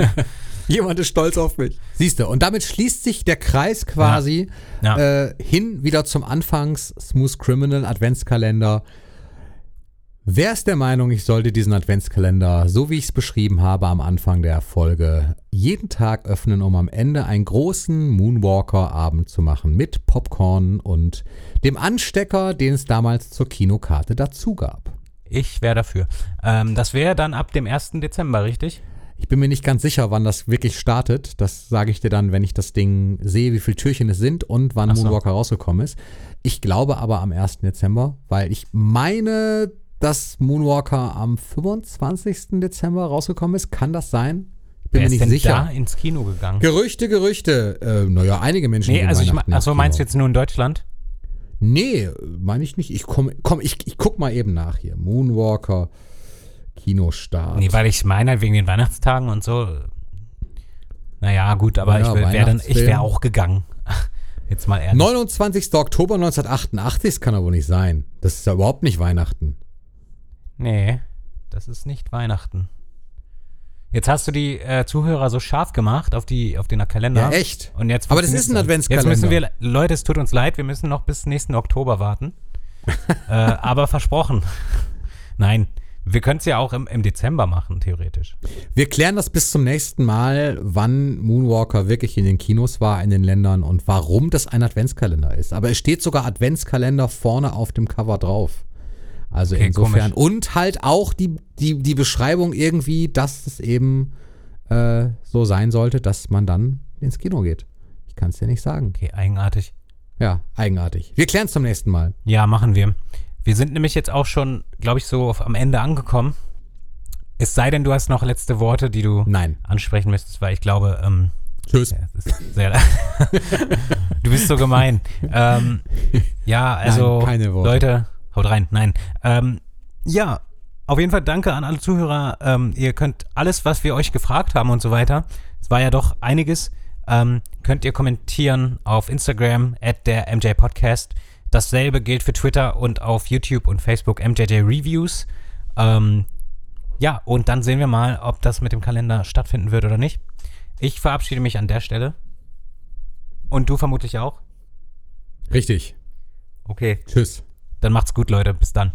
Jemand ist stolz auf mich. Siehst du, und damit schließt sich der Kreis quasi Ja. Äh, hin wieder zum Anfangs Smooth Criminal Adventskalender. Wer ist der Meinung, ich sollte diesen Adventskalender, so wie ich es beschrieben habe am Anfang der Folge, jeden Tag öffnen, um am Ende einen großen Moonwalker-Abend zu machen mit Popcorn und dem Anstecker, den es damals zur Kinokarte dazu gab? Ich wäre dafür. Ähm, das wäre dann ab dem 1. Dezember, richtig? Ich bin mir nicht ganz sicher, wann das wirklich startet. Das sage ich dir dann, wenn ich das Ding sehe, wie viele Türchen es sind und wann so. Moonwalker rausgekommen ist. Ich glaube aber am 1. Dezember, weil ich meine, dass Moonwalker am 25. Dezember rausgekommen ist. Kann das sein? Ich bin Wer mir nicht denn sicher. da ins Kino gegangen? Gerüchte, Gerüchte. Äh, naja, einige Menschen. nee, gehen also ich Weihnachten mein, achso, ins meinst du Kino. jetzt nur in Deutschland? Nee, meine ich nicht. Ich komm, komm, ich, ich guck mal eben nach hier. Moonwalker, Kinostart. Nee, weil ich meine halt wegen den Weihnachtstagen und so. Naja, gut, aber Ja, ich wäre dann, ich Weihnachtsfilm. wäre auch gegangen. Jetzt mal ehrlich. 29. Oktober 1988, das kann aber wohl nicht sein. Das ist ja überhaupt nicht Weihnachten. Nee, das ist nicht Weihnachten. Jetzt hast du die äh, Zuhörer so scharf gemacht auf, die, auf den Kalender. Ja, echt. Und jetzt Aber das ist ein. Adventskalender. Jetzt müssen wir, Leute, es tut uns leid, wir müssen noch bis nächsten Oktober warten. äh, aber versprochen. Nein, wir können es ja auch im, im Dezember machen, theoretisch. Wir klären das bis zum nächsten Mal, wann Moonwalker wirklich in den Kinos war in den Ländern und warum das ein Adventskalender ist. Aber es steht sogar Adventskalender vorne auf dem Cover drauf. Also Okay, insofern. komisch. Und halt auch die, die, die Beschreibung irgendwie, dass es eben äh, so sein sollte, dass man dann ins Kino geht. Ich kann es dir nicht sagen. Okay, eigenartig. Ja, eigenartig. Wir klären es zum nächsten Mal. Ja, machen wir. Wir sind nämlich jetzt auch schon, glaube ich, so auf, am Ende angekommen. Es sei denn, du hast noch letzte Worte, die du Nein. ansprechen müsstest, weil ich glaube, ähm, Tschüss. ja, es ist sehr. du bist so gemein. Ähm, ja, also, Nein, keine Worte. Leute, haut rein. Nein. Ähm, ja, auf jeden Fall danke an alle Zuhörer. Ähm, ihr könnt alles, was wir euch gefragt haben und so weiter, es war ja doch einiges, ähm, könnt ihr kommentieren auf Instagram at der MJ Podcast. Dasselbe gilt für Twitter und auf YouTube und Facebook MJJ Reviews. Ähm, ja, und dann sehen wir mal, ob das mit dem Kalender stattfinden wird oder nicht. Ich verabschiede mich an der Stelle. Und du vermutlich auch? Richtig. Okay, Tschüss. Dann macht's gut, Leute. Bis dann.